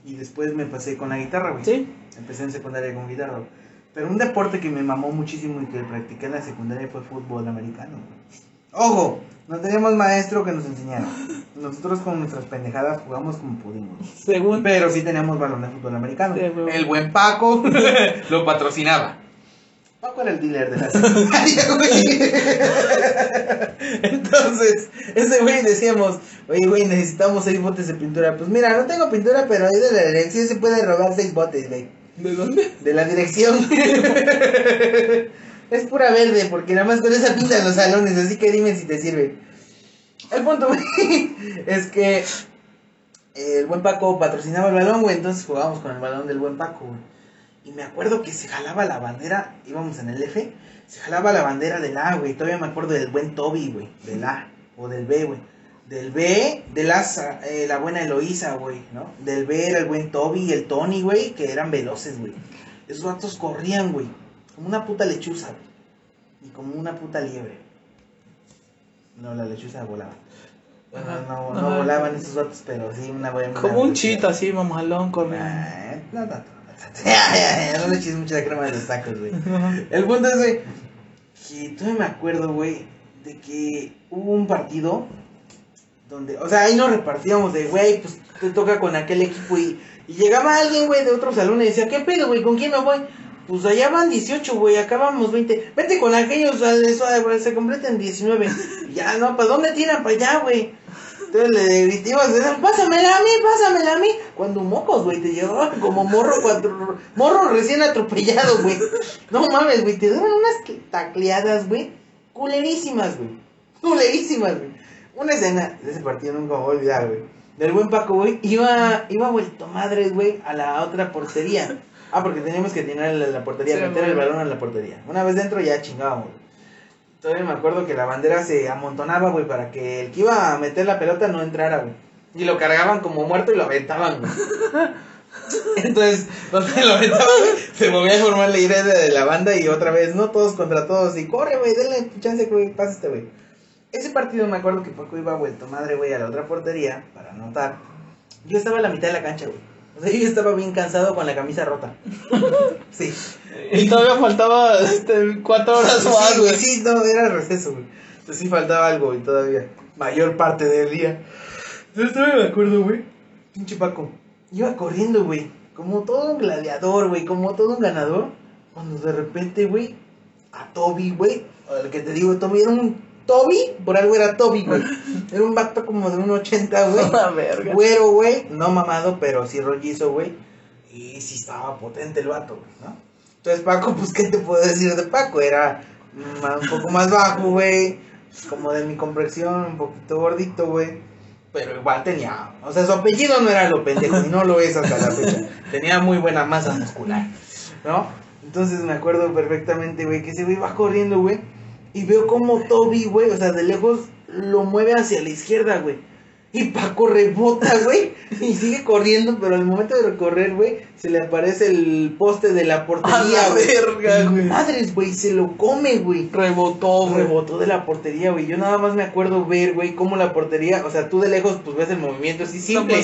y después me pasé con la guitarra, güey. Sí. Empecé en secundaria con guitarra, güey. Pero un deporte que me mamó muchísimo y que practiqué en la secundaria fue fútbol americano, güey. Ojo, no teníamos maestro que nos enseñara. Nosotros con nuestras pendejadas jugamos como pudimos. Según. Pero sí teníamos balón de fútbol americano. El buen Paco lo patrocinaba. Paco era el dealer de la. Entonces, ese güey decíamos, oye, güey, necesitamos seis botes de pintura. Pues mira, no tengo pintura, pero ahí de la dirección se puede robar seis botes, güey. ¿De dónde? De la dirección. Es pura verde, porque nada más con esa pinta en los salones, así que dime si te sirve. El punto, es que el buen Paco patrocinaba el balón, güey, entonces jugábamos con el balón del buen Paco, güey. Y me acuerdo que se jalaba la bandera, íbamos en el F, se jalaba la bandera del A, güey. Todavía me acuerdo del buen Toby, güey, del A, o del B, güey. Del B, de la, eh, la buena Eloísa, güey, ¿no? Del B era el buen Toby y el Tony, güey, que eran veloces, güey. Esos vatos corrían, güey, como una puta lechuza, güey. Y como una puta liebre. No, la lechuza volaba. Bueno, no, no, Ajá. volaban esos vatos, pero sí una buena. Como un chita así, mamalón. Ah, no no ya, no le eches mucha crema de los tacos, güey. El punto es, güey, que todavía me acuerdo, güey, de que hubo un partido donde, o sea, ahí nos repartíamos de, güey, pues te toca con aquel equipo y, y llegaba alguien, güey, de otro salón y decía, ¿qué pedo, güey? ¿Con quién me voy? Pues allá van 18, güey, acá vamos 20. Vete con aquellos, suave, güey, se completen 19. Y ya, no, ¿para dónde tiran? Para allá, güey. Entonces le gritabas, pásamela a mí, pásamela a mí. Cuando mocos, güey, te llevaban como morro cuatro, morro recién atropellado, güey. No mames, güey, te daban unas tacleadas, güey, culerísimas, güey. Culerísimas, güey. Una escena de ese partido nunca me voy a olvidar, güey. Del buen Paco, güey, iba, iba vuelto madres, güey, a la otra portería. Ah, porque teníamos que tirar la, la portería, Sí, meter el balón a la portería. Una vez dentro ya chingábamos. Todavía me acuerdo que la bandera se amontonaba, güey, para que el que iba a meter la pelota no entrara, güey. Y lo cargaban como muerto y lo aventaban, güey. Entonces, donde lo aventaban, se movía a formar la idea de la banda y otra vez, no todos contra todos. Y corre, güey, denle chance, güey, pásate, güey. Ese partido me acuerdo que Paco iba vuelto madre, güey, a la otra portería para anotar. Yo estaba a la mitad de la cancha, güey. O sea, yo estaba bien cansado con la camisa rota. Sí. Y todavía faltaba este, cuatro horas más, Sí, güey. Sí, no, era receso, güey. Entonces sí faltaba algo, güey, todavía. Mayor parte del día. Entonces todavía me acuerdo, güey. Pinche Paco. Iba corriendo, güey. Como todo un gladiador, güey. Como todo un ganador. Cuando de repente, güey, a Toby, güey. El que te digo, Toby era un Toby. Por algo era Toby, güey. Era un vato como de un 80, güey. La verga. Güero, güey. No mamado, pero sí rollizo, güey. Y sí estaba potente el vato, güey, ¿no? Entonces Paco, pues, ¿qué te puedo decir de Paco? Era un poco más bajo, güey. Como de mi complexión, un poquito gordito, güey. Pero igual tenía, o sea, su apellido no era lo pendejo, y no lo es hasta la fecha. Tenía muy buena masa muscular, ¿no? Entonces me acuerdo perfectamente, güey, que ese güey va corriendo, güey. Y veo como Toby, güey, o sea, de lejos lo mueve hacia la izquierda, güey. Y Paco rebota, güey. Y sigue corriendo, pero al momento de recorrer, güey, se le aparece el poste de la portería, güey. verga, Y güey. Madres, güey, se lo come, güey. Rebotó, güey. Rebotó de la portería, güey. Yo nada más me acuerdo ver, güey, cómo la portería, o sea, tú de lejos, pues ves el movimiento así simple.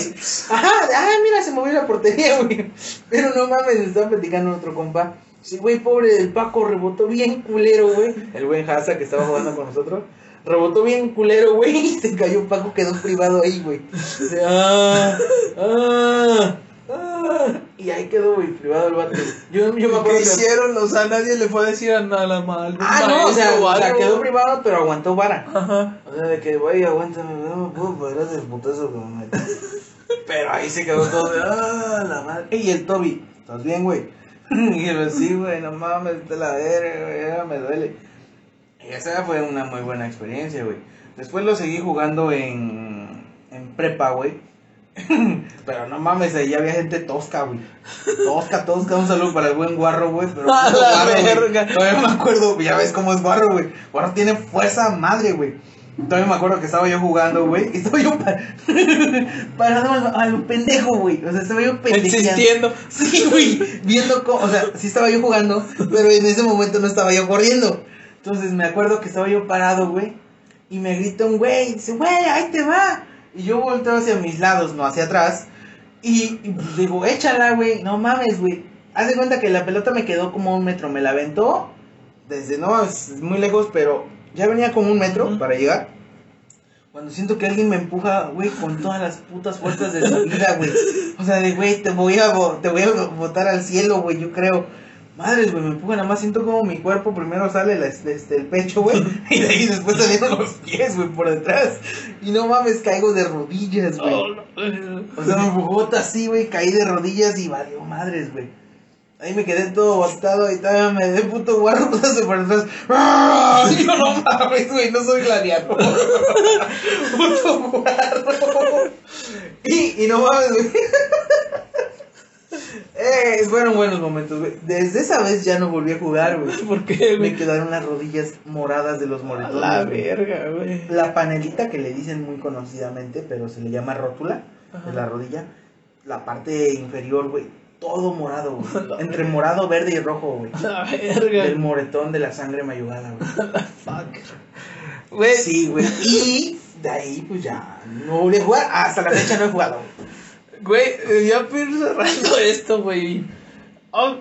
Ajá, ah, mira, se movió la portería, güey. Pero no mames, me estaba platicando otro compa. Sí, güey, pobre del Paco, rebotó bien culero, güey. El buen Haza que estaba jugando con nosotros. Rebotó bien culero, güey. Y se cayó Paco, quedó privado ahí, güey. O sea, ah, ah, ah. Y ahí quedó, güey, privado el vato. Yo, yo me acuerdo ¿Qué que- hicieron? O sea, nadie le fue a decir a nada mal. Ah, no, o sea, o sea, quedó privado, pero aguantó vara. Ajá. O sea, de que, güey, aguántame, no me puedo parar del putazo que me metí. Pero ahí se quedó todo de, ah, la madre. Ey, el Toby, ¿estás bien, güey? Y yo, sí, güey, no mames, te la verga, güey, me duele. Y esa fue una muy buena experiencia, güey. Después lo seguí jugando en, en prepa, güey. Pero no mames, ahí había gente tosca, güey. Tosca, tosca. Un saludo para el buen guarro, güey. Pero A puto la guarro, verga. Todavía me acuerdo, ya ves cómo es guarro, güey. Guarro tiene fuerza madre, güey. Todavía me acuerdo que estaba yo jugando, güey. y Estaba yo pa- parado a lo, pendejo, güey. O sea, estaba yo pendejeando. Existiendo. Sí, güey. Viendo cómo, o sea, sí estaba yo jugando, pero en ese momento no estaba yo corriendo. Entonces me acuerdo que estaba yo parado, güey. Y me grita un güey. Dice, güey, ahí te va. Y yo volteo hacia mis lados, no hacia atrás. Y, y, pues, digo, échala, güey. No mames, güey. Haz de cuenta que la pelota me quedó como un metro. Me la aventó. Desde, no, es muy lejos, pero ya venía como un metro para llegar. Cuando siento que alguien me empuja, güey, con todas las putas fuerzas de su vida, güey. O sea, de, güey, te voy a, te voy a botar al cielo, güey, yo creo. Madres, güey, me empujan, nada más siento como mi cuerpo primero sale la- este, el pecho, güey, y de ahí después salieron los pies, güey, por detrás. Y no mames, caigo de rodillas, güey. Oh. O sea, me empujó así, güey, caí de rodillas y valió madres, güey. Ahí me quedé todo botado y todavía me dé puto guarro putazo por atrás. ¡Ah! Yo no mames, güey, no soy gladiador. puto guarro. Y, y no mames, güey. Eh, fueron buenos momentos, güey. Desde esa vez ya no volví a jugar, güey. ¿Por qué, Me güey? quedaron las rodillas moradas de los moretones. la verga, güey. La panelita que le dicen muy conocidamente, pero se le llama rótula de la rodilla. La parte inferior, güey, todo morado, güey. La Entre morado, verde y rojo, güey. A la El verga. moretón de la sangre mayugada, güey. Fuck. Güey. Sí, güey. Y de ahí, pues ya, no volví a jugar. Hasta la fecha no he jugado, güey. Güey, ya para ir cerrando esto, güey. Oh,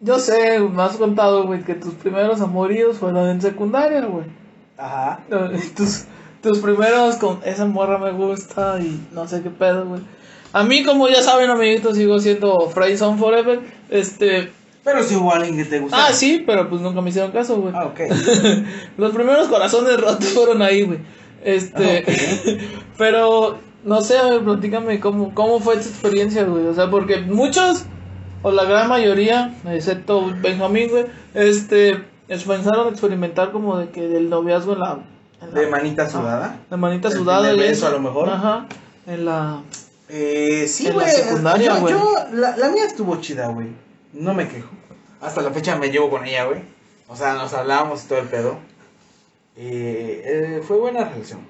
yo sé, me has contado, güey, que tus primeros amoríos fueron en secundaria, güey. Ajá. Tus, tus primeros con esa morra me gusta y no sé qué pedo, güey. A mí, como ya saben, amiguitos, sigo siendo Friendzone Forever. Este. Pero si hubo alguien que te gustaba. Ah, sí, pero pues nunca me hicieron caso, güey. Ah, ok. Los primeros corazones rotos fueron ahí, güey. Este. pero, no sé, a platícame cómo, cómo fue tu experiencia, güey. O sea, porque muchos, o la gran mayoría, excepto Benjamín, güey, este. es- Pensaron experimentar como de que del noviazgo en la. en la- De manita sudada. de manita El sudada beso, eso. a lo mejor. Ajá. En la. Eh, sí, güey. secundaria, yo- güey. yo- la, la mía estuvo chida, güey. No me quejo. Hasta la fecha me llevo con ella, güey. O sea, nos hablábamos y todo el pedo. Eh, eh, fue buena relación.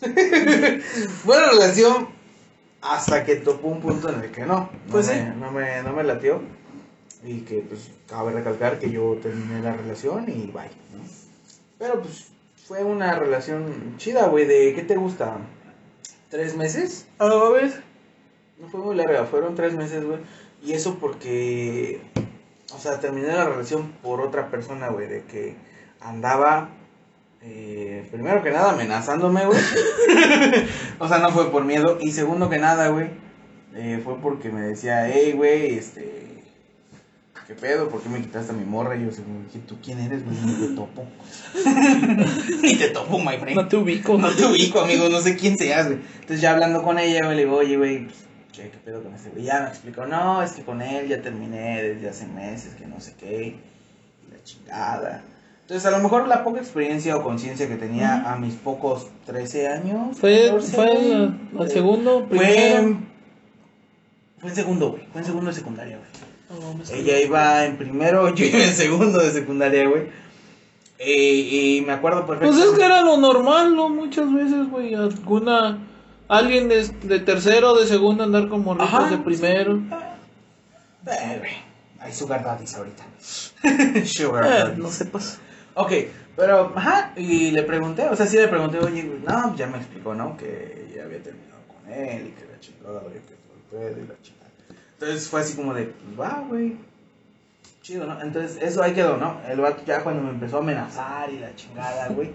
buena relación hasta que topó un punto en el que no. No, Pues me, sí. no, me, no me latió. Y que, pues, cabe recalcar que yo terminé la relación y bye, ¿no? Pero, pues, fue una relación chida, güey. ¿De qué te gusta? ¿Tres meses? A ver. No fue muy larga, fueron tres meses, güey. Y eso porque, o sea, terminé la relación por otra persona, güey, de que andaba, eh, primero que nada, amenazándome, güey. o sea, no fue por miedo. Y segundo que nada, güey, eh, fue porque me decía, hey, güey, este, ¿qué pedo? ¿Por qué me quitaste a mi morra? Y yo, así, ¿tú quién eres, güey? Ni te topo. Ni te topo, my friend. No te ubico. No te ubico, amigo, no sé quién seas, güey. Entonces ya hablando con ella, güey, le digo, oye, güey, pues, ¿qué, qué pedo con este güey? Ya me explicó, no, es que con él ya terminé desde hace meses, que no sé qué, y la chingada. Entonces a lo mejor la poca experiencia o conciencia que tenía a mis pocos 13 años. Fue, 14, fue el, el eh, segundo, Fue, primero. en- fue en segundo, güey, fue en segundo de secundaria, güey. Ella iba en primero, yo iba en segundo de secundaria, güey. Eh, y me acuerdo Pues perfectamente. es que era lo normal, ¿no? Muchas veces, güey. Alguna. Alguien de, de tercero o de segundo andar como ricos Ajá, de primero. Eh, güey, hay sugar daddies ahorita. sugar Eh, daddies. no sepas. Ok, pero, ajá, y le pregunté, o sea, sí le pregunté, oye, güey, no, ya me explicó, ¿no? Que ya había terminado con él y que la chingada, y que todo el pedo y la chingada. Entonces fue así como de, pues va, güey, chido, ¿no? Entonces eso ahí quedó, ¿no? El vato ya cuando me empezó a amenazar y la chingada, güey,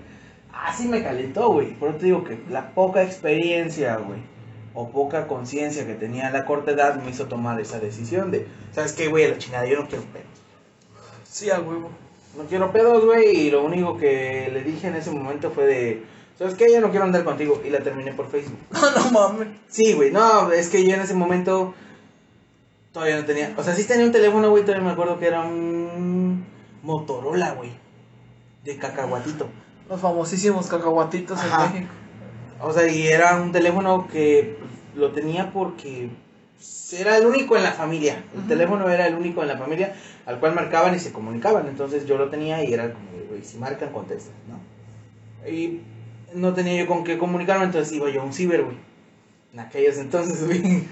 así me calentó, güey. Por eso te digo que la poca experiencia, güey, o poca conciencia que tenía a la corta edad me hizo tomar esa decisión de, ¿sabes qué, güey? La chingada, yo no quiero pedo. Sí, a huevo. No quiero pedos, güey, y lo único que le dije en ese momento fue de, ¿sabes qué? Ya no quiero andar contigo, y la terminé por Facebook. No, no mames. Sí, güey, no, es que yo en ese momento todavía no tenía, o sea, sí tenía un teléfono, güey, todavía me acuerdo que era un Motorola, güey, de cacahuatito. Los famosísimos cacahuatitos Ajá. en México. O sea, y era un teléfono que lo tenía porque era el único en la familia. El teléfono era el único en la familia al cual marcaban y se comunicaban. Entonces yo lo tenía y era como, güey, si marcan, contestan, ¿no? Y no tenía yo con qué comunicarme, entonces iba yo a un ciber, güey. En aquellos entonces, güey.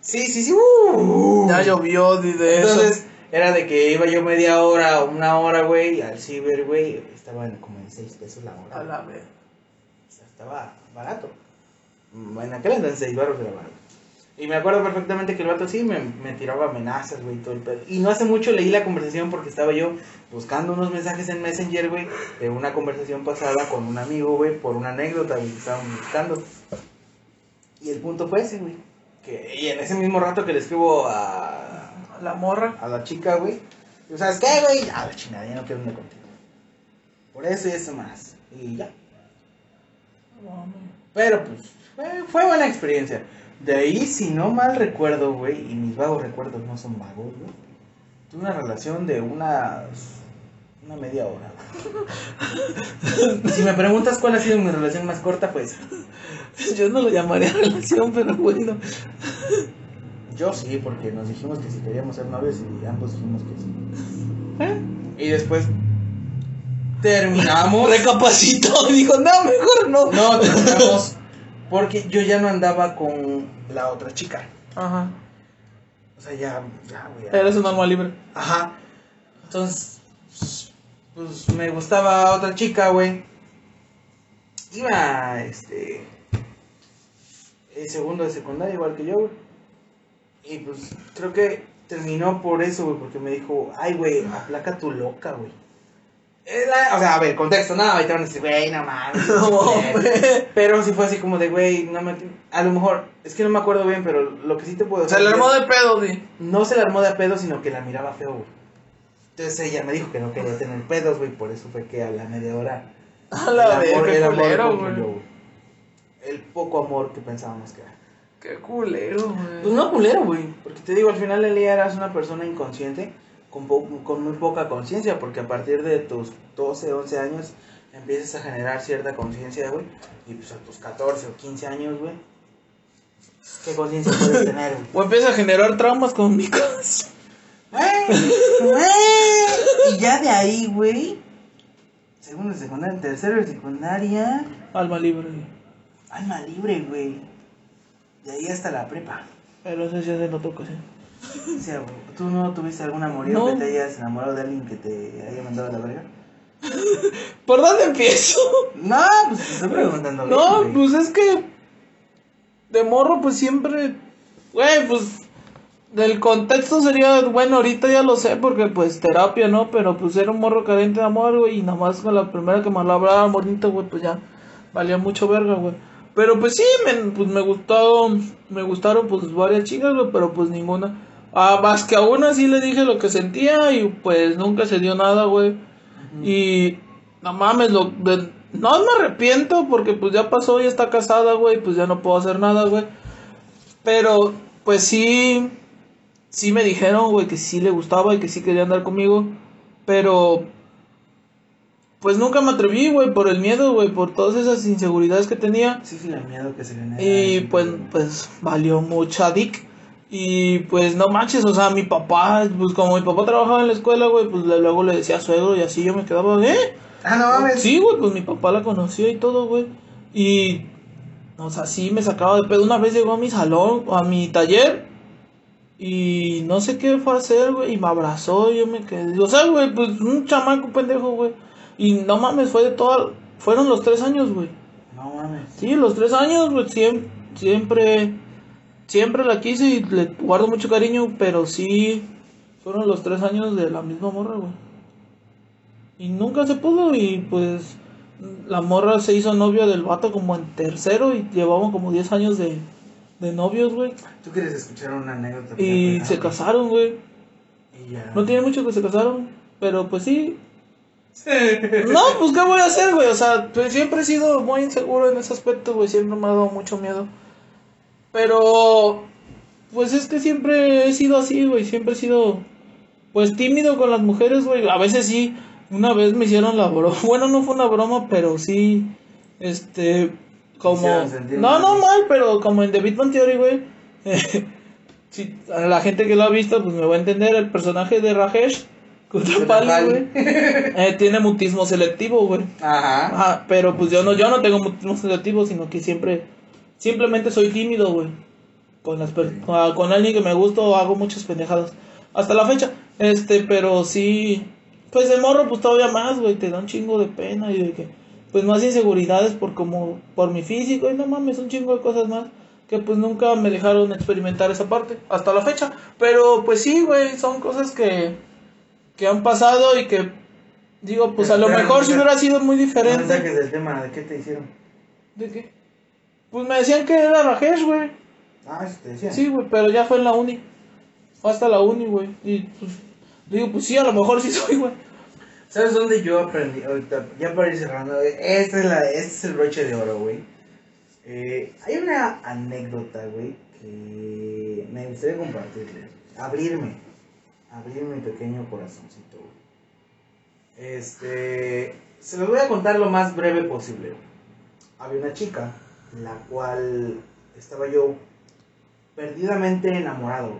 Sí, sí, sí. uh. Ya llovió de, eso. Entonces, era de que iba yo media hora una hora, güey, al ciber, güey. Estaba en- como en 6 pesos la hora. A la vez. O sea, estaba barato. En aquel entonces 6 baros era barato. Y me acuerdo perfectamente que el vato sí me, me tiraba amenazas, güey, y todo el pedo. Y no hace mucho leí la conversación porque estaba yo buscando unos mensajes en Messenger, güey, de una conversación pasada con un amigo, güey, por una anécdota que estábamos buscando. Y el punto fue ese, güey. Que, y en ese mismo rato que le escribo a, La morra. a la chica, güey. Digo, ¿sabes qué, güey? A la chingada, ya no quiero andar contigo. Por eso y eso más. Y ya. Pero pues, fue, fue buena experiencia. De ahí, si no mal recuerdo, güey, y mis vagos recuerdos no son vagos, güey. Tuve una relación de unas. Una media hora. si me preguntas cuál ha sido mi relación más corta, pues. Yo no lo llamaría relación, pero bueno. Yo sí, porque nos dijimos que si queríamos ser novios y ambos dijimos que sí. Y después. Terminamos. Recapacitó y dijo, no, mejor no. No, terminamos. Porque yo ya no andaba con la otra chica. Ajá. O sea, ya, ya, güey. ya. Eres un alma libre. Ajá. Entonces, pues me gustaba otra chica, güey. Iba, este. En segundo de secundaria, igual que yo, güey. Y pues creo que terminó por eso, güey, porque me dijo, ay, güey, aplaca tu loca, güey. Es la- O sea, a ver, contexto, nada, ahorita van a decir, güey, no mames. No. Pero sí fue así como de, güey, no me. A lo mejor, es que no me acuerdo bien, pero lo que sí te puedo Se le armó de pedo, di. no se la armó de pedo, sino que la miraba feo, güey. Entonces ella me dijo que no quería tener pedos, güey, por eso fue que a la media hora. A la culero, concluyó, güey. güey. El poco amor que pensábamos que era. Qué culero, Pues güey. no culero, güey. Porque te digo, al final del día eras una persona inconsciente, con, con muy poca conciencia, porque a partir de tus 12, 11 años empiezas a generar cierta conciencia, güey. Y pues a tus 14 o 15 años, güey. ¿Qué conciencia puedes tener, güey? O empieza a generar traumas con mi. Y ya de ahí, güey. Segundo de secundaria, tercero de secundaria. Alma libre. Alma libre, güey. De ahí hasta la prepa. Pero eso ya se notó casi. O sea, güey, ¿tú no tuviste algún amorío No. que te hayas enamorado de alguien que te haya mandado a la verga? ¿Por dónde empiezo? No, pues te estoy preguntando. No, bien, pues es que de morro pues siempre, güey, pues del contexto sería, bueno, ahorita ya lo sé porque pues terapia, ¿no? Pero pues era un morro carente de amor, güey, y nada más con la primera que me hablaba bonito, güey, pues ya valía mucho verga, güey. Pero pues sí, me, pues me gustaron, me gustaron pues varias chicas, güey, pero pues ninguna. Ah, más que a una sí le dije lo que sentía y pues nunca se dio nada, güey. Y no mames, lo, de- no me arrepiento porque pues ya pasó, ya está casada, güey, pues ya no puedo hacer nada, güey. Pero pues sí, sí me dijeron, güey, que sí le gustaba y que sí quería andar conmigo. Pero pues nunca me atreví, güey, por el miedo, güey, por todas esas inseguridades que tenía. Sí, sí, el miedo que se genera. Y es pues, pues valió mucha dick. Y pues no manches, o sea, mi papá, pues como mi papá trabajaba en la escuela, güey, pues luego le decía suegro y así yo me quedaba, ¿eh? Ah, no mames. Sí, güey, pues mi papá la conocía y todo, güey. Y, o sea, sí me sacaba de pedo. Una vez llegó a mi salón, a mi taller, y no sé qué fue a hacer, güey, y me abrazó y yo me quedé. O sea, güey, pues un chamaco pendejo, güey. Y no mames, fue de toda. Fueron los tres años, güey. No mames. Sí, los tres años, güey, siempre, siempre, siempre la quise y le guardo mucho cariño, pero sí, fueron los tres años de la misma morra, güey. Y nunca se pudo y pues la morra se hizo novia del vato como en tercero y llevamos como 10 años de, de novios, güey. ¿Tú quieres escuchar una anécdota? Y se casaron, güey. Ya. No tiene mucho que se casaron, pero pues sí. No, pues qué voy a hacer, güey. O sea, pues, siempre he sido muy inseguro en ese aspecto, güey. Siempre me ha dado mucho miedo. Pero, pues es que siempre he sido así, güey. Siempre he sido, pues tímido con las mujeres, güey. A veces sí. Una vez me hicieron la broma. Bueno, no fue una broma, pero sí. Este, como. No, no mal, pero como en The Big Bang Theory, güey. A la gente que lo ha visto, pues me va a entender el personaje de Rajesh. Pali. güey. Eh, tiene mutismo selectivo, güey. Ajá. Ajá, pero pues yo no, yo no tengo mutismo selectivo, sino que siempre, simplemente soy tímido, güey. Con las per- ah, con alguien que me gusta hago muchas pendejadas. Hasta la fecha, este, pero sí, pues de morro, pues todavía más, güey, te da un chingo de pena y de que, pues más inseguridades por como, por mi físico y no mames, un chingo de cosas más que pues nunca me dejaron experimentar esa parte hasta la fecha. Pero pues sí, güey, son cosas que, que han pasado y que digo, pues a lo mejor si hubiera sido muy No diferente. saques del tema, ¿de qué te hicieron? ¿De qué? Pues me decían que era Rajesh, güey. Ah, eso te decía. Sí, güey, pero ya fue en la uni. Fue hasta la uni, güey. Y pues, digo, pues sí, a lo mejor sí soy, güey. ¿Sabes dónde yo aprendí? Ahorita, ya para ir cerrando, este es, la, este es el broche de oro, güey. Eh, hay una anécdota, güey, que me gustaría compartirles. Abrirme. Abrir mi pequeño corazoncito, güey. Este. Se los voy a contar lo más breve posible. Había una chica, la cual estaba yo perdidamente enamorado.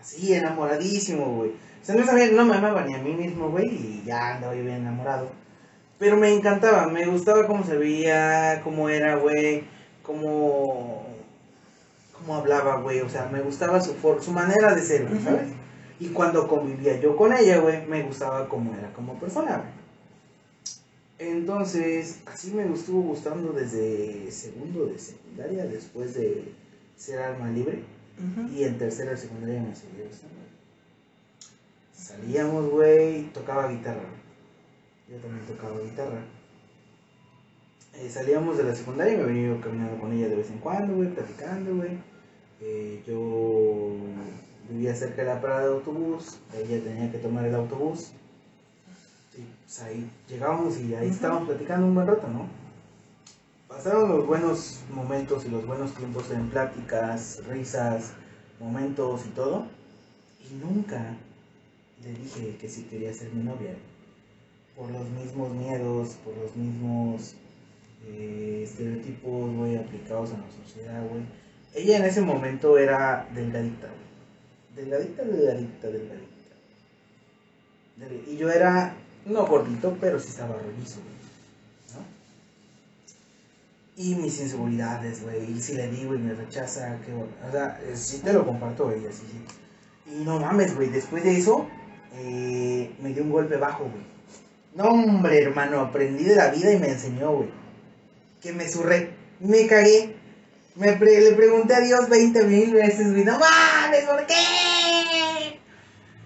Así, enamoradísimo, güey. O sea, no, sabía, no me amaba ni a mí mismo, güey, y ya andaba yo bien enamorado. Pero me encantaba, me gustaba cómo se veía, cómo era, güey, cómo, cómo hablaba, güey. O sea, me gustaba su, for- su manera de ser. ¿sabes? Y cuando convivía yo con ella, güey, me gustaba cómo era como persona, güey. Entonces, así me estuvo gustando desde segundo de secundaria, después de ser alma libre. Y en tercero de secundaria me seguía gustando. Salíamos, güey, tocaba guitarra. Yo también tocaba guitarra. Eh, salíamos de la secundaria y me venía yo caminando con ella de vez en cuando, güey, platicando, güey. Eh, yo vivía cerca de la parada de autobús, ella tenía que tomar el autobús. Y pues ahí llegábamos y ahí estábamos platicando un buen rato, ¿no? Pasaron los buenos momentos y los buenos tiempos en pláticas, risas, momentos y todo. Y nunca le dije que si quería ser mi novia. Por los mismos miedos, por los mismos eh, estereotipos, güey, aplicados en la sociedad, güey. Ella en ese momento era delgadita, güey. Delgadita, delgadita, delgadita. Del- Y yo era, no gordito, pero sí estaba rollizo. ¿no? Y mis inseguridades, güey. Y si le digo y me rechaza, que O sea, eh, sí te lo comparto, güey. Así, sí. Y no mames, güey. Después de eso, eh, me dio un golpe bajo, güey. No, hombre, hermano. Aprendí de la vida y me enseñó, güey. Que me surré. Me cagué. Me le pregunté a Dios 20 mil veces, güey. No mames, ¿por qué?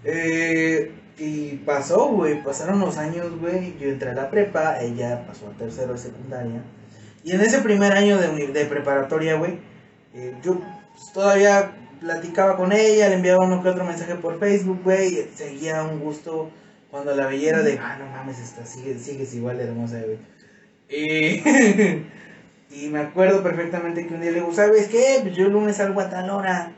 Eh, y pasó, güey. Pasaron los años, güey. Yo entré a la prepa. Ella pasó a tercero de secundaria. Y en ese primer año de, de preparatoria, güey, eh, yo pues, todavía platicaba con ella, le enviaba uno que otro mensaje por Facebook, güey, seguía un gusto cuando la veía era de, ah, no mames, esta, sigue, sigues igual de hermosa, güey. Y, y me acuerdo perfectamente que un día le digo, ¿sabes qué? Pues yo el lunes salgo a tal hora.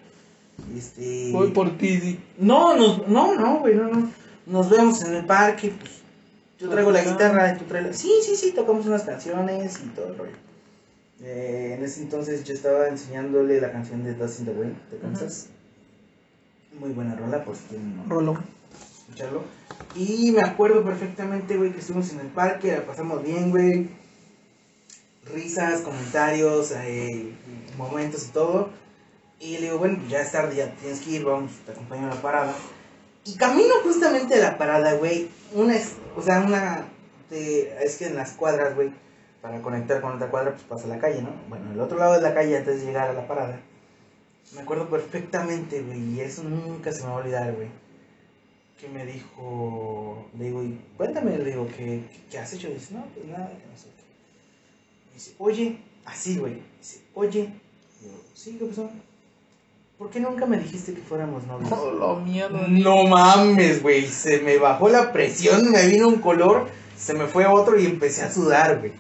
Este... Voy por ti, sí. No, nos, no, no, güey, no, no. Nos vemos en el parque, pues. Yo traigo la guitarra, tú traes la... Sí, sí, sí, tocamos unas canciones y todo el rollo. Eh, en ese entonces yo estaba enseñándole la canción de Dust in the Wind de Kansas. Muy buena rola, por si quieren Rolón. escucharlo. Y me acuerdo perfectamente, güey, que estuvimos en el parque, la pasamos bien, güey. Risas, comentarios, eh, momentos y todo. Y le digo, bueno, pues ya es tarde, ya tienes que ir, vamos, te acompaño a la parada. Y camino justamente a la parada, güey. Una, o sea, una, de- es que en las cuadras, güey, para conectar con otra cuadra, pues pasa la calle, ¿no? Bueno, el otro lado de la calle antes de llegar a la parada. Me acuerdo perfectamente, güey, y eso nunca se me va a olvidar, güey. Que me dijo, le digo, y cuéntame, le digo, ¿qué, qué, has hecho? dice, no, pues nada, que no sé qué. Dice, oye, así, güey. Dice, oye, digo, sí, ¿qué pasó? ¿Por qué nunca me dijiste que fuéramos novios? Oh, la mierda. No mames, güey. Se me bajó la presión, me vino un color, se me fue otro y empecé a sudar, güey.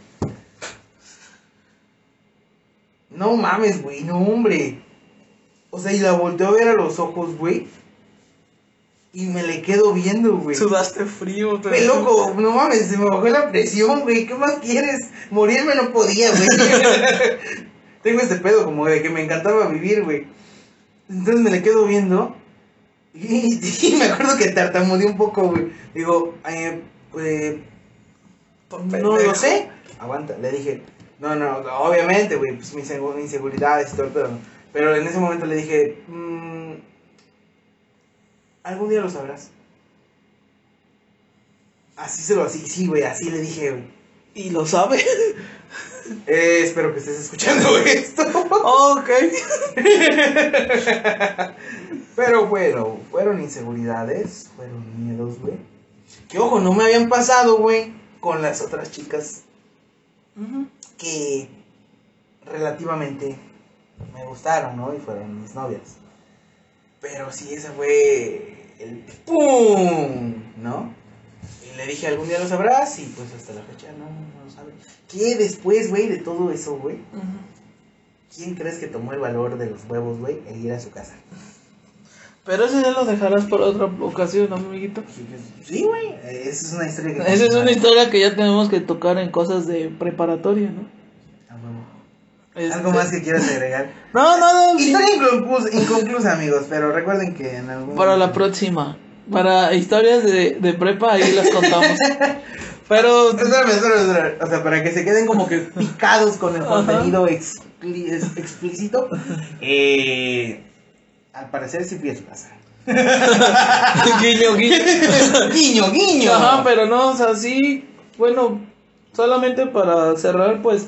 No mames, güey, no, hombre. O sea, y la volteo a ver a los ojos, güey. Y me le quedo viendo, güey. Sudaste frío, te Güey, loco, no mames, se me bajó la presión, güey. ¿Qué más quieres? Morirme no podía, güey. Tengo este pedo como de que me encantaba vivir, güey. Entonces me le quedo viendo Y, y me acuerdo que tartamudeé un poco, güey. Digo, eh, eh, No lo sé. Aguanta, le dije, no, no, obviamente, güey, pues mis insegu- inseguridades y todo el pedo. ¿no? Pero en ese momento le dije, "Mm, algún día lo sabrás. Así se lo, así, sí, güey, así le dije, güey. Y lo sabe. Eh, espero que estés escuchando esto. ok. Pero bueno, fueron inseguridades, fueron miedos, güey. Que ojo, no me habían pasado, güey, con las otras chicas que relativamente me gustaron, ¿no? Y fueron mis novias. Pero sí, ese fue el ¡pum! ¿No? Y le dije, algún día lo sabrás, y pues hasta la fecha no. ¿Qué después, güey, de todo eso, güey? ¿Quién crees que tomó el valor de los huevos, güey, e ir a su casa? Pero eso ya lo dejarás por otra ocasión, ¿no, amiguito? Sí, güey, esa es una historia que... Esa es una historia que ya tenemos que tocar en cosas de preparatoria, ¿no? Ah. Este- ¿Algo más que quieras agregar? No, no, no. sí. Historia inconclusa, inconclusa, amigos, pero recuerden que en algún Para la próxima. Para historias de, de prepa, ahí las contamos. Pero Espérame, espérame, espérame. O sea, para que se queden como que picados con el contenido explícito. Eh, al parecer sí su casa. guiño, guiño. guiño, guiño. Ajá, pero no, o sea, sí, bueno, solamente para cerrar, pues,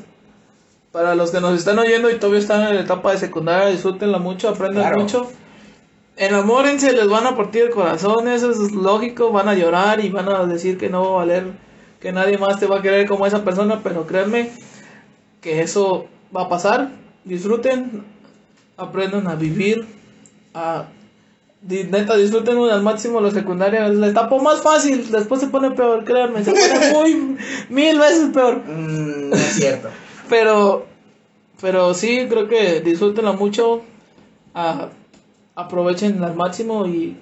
para los que nos están oyendo y todavía están en la etapa de secundaria, disfrútenla mucho, aprendan Claro. mucho. Enamórense, les van a partir el corazón, eso es lógico, van a llorar y van a decir que no va a valer, que nadie más te va a querer como esa persona, pero créanme que eso va a pasar. Disfruten, aprendan a vivir, a Neta, disfruten al máximo la secundaria. Es la etapa más fácil. Después se pone peor, créanme. Se pone muy, mil veces peor. Mm, no es cierto. Pero, pero sí, creo que disfrútenla mucho. a- aprovechen al máximo y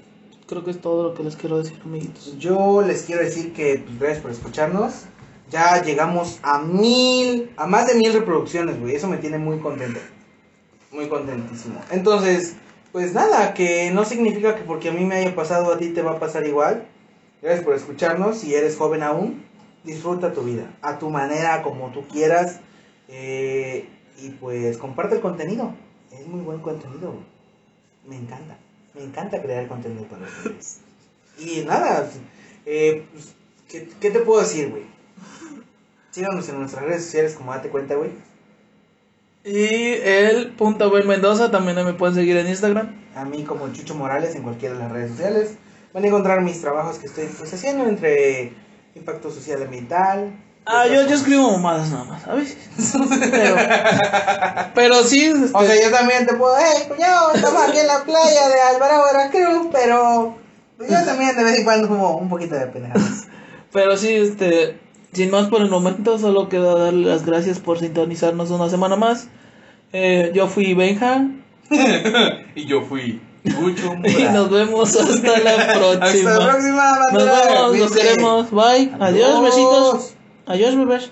creo que es todo lo que les quiero decir, amiguitos. Yo les quiero decir que pues, gracias por escucharnos. Ya llegamos a mil, a más de mil reproducciones, güey. Eso me tiene muy contento. Muy contentísimo. Entonces, pues nada, que no significa que porque a mí me haya pasado a ti te va a pasar igual. Gracias por escucharnos. Si eres joven aún, disfruta tu vida. A tu manera, como tú quieras. Eh, y pues comparte el contenido. Es muy buen contenido, güey. Me encanta. Me encanta crear contenido para ustedes. Y nada, eh, pues, ¿qué, qué te puedo decir, güey? Síganos en nuestras redes sociales como date cuenta, güey. Y el punto Abel Mendoza también me pueden seguir en Instagram. A mí como Chucho Morales en cualquiera de las redes sociales. Van a encontrar mis trabajos que estoy pues, haciendo entre impacto social ambiental. Ah, yo, yo escribo mamadas nada más, ¿sabes? Pero, pero sí, este, O sea, yo también te puedo, hey, cuñado, estamos aquí en la playa de Alvarado, Veracruz, pero yo también de vez en cuando como un poquito de pendejadas. Pero sí, este, sin más por el momento, solo queda darle las gracias por sintonizarnos una semana más. Eh, yo fui Benja Y yo fui Mucho y nos vemos hasta la próxima. Hasta la próxima, Nos vemos, los queremos. Bye. Adiós, Adiós. besitos. Adiós, bebés.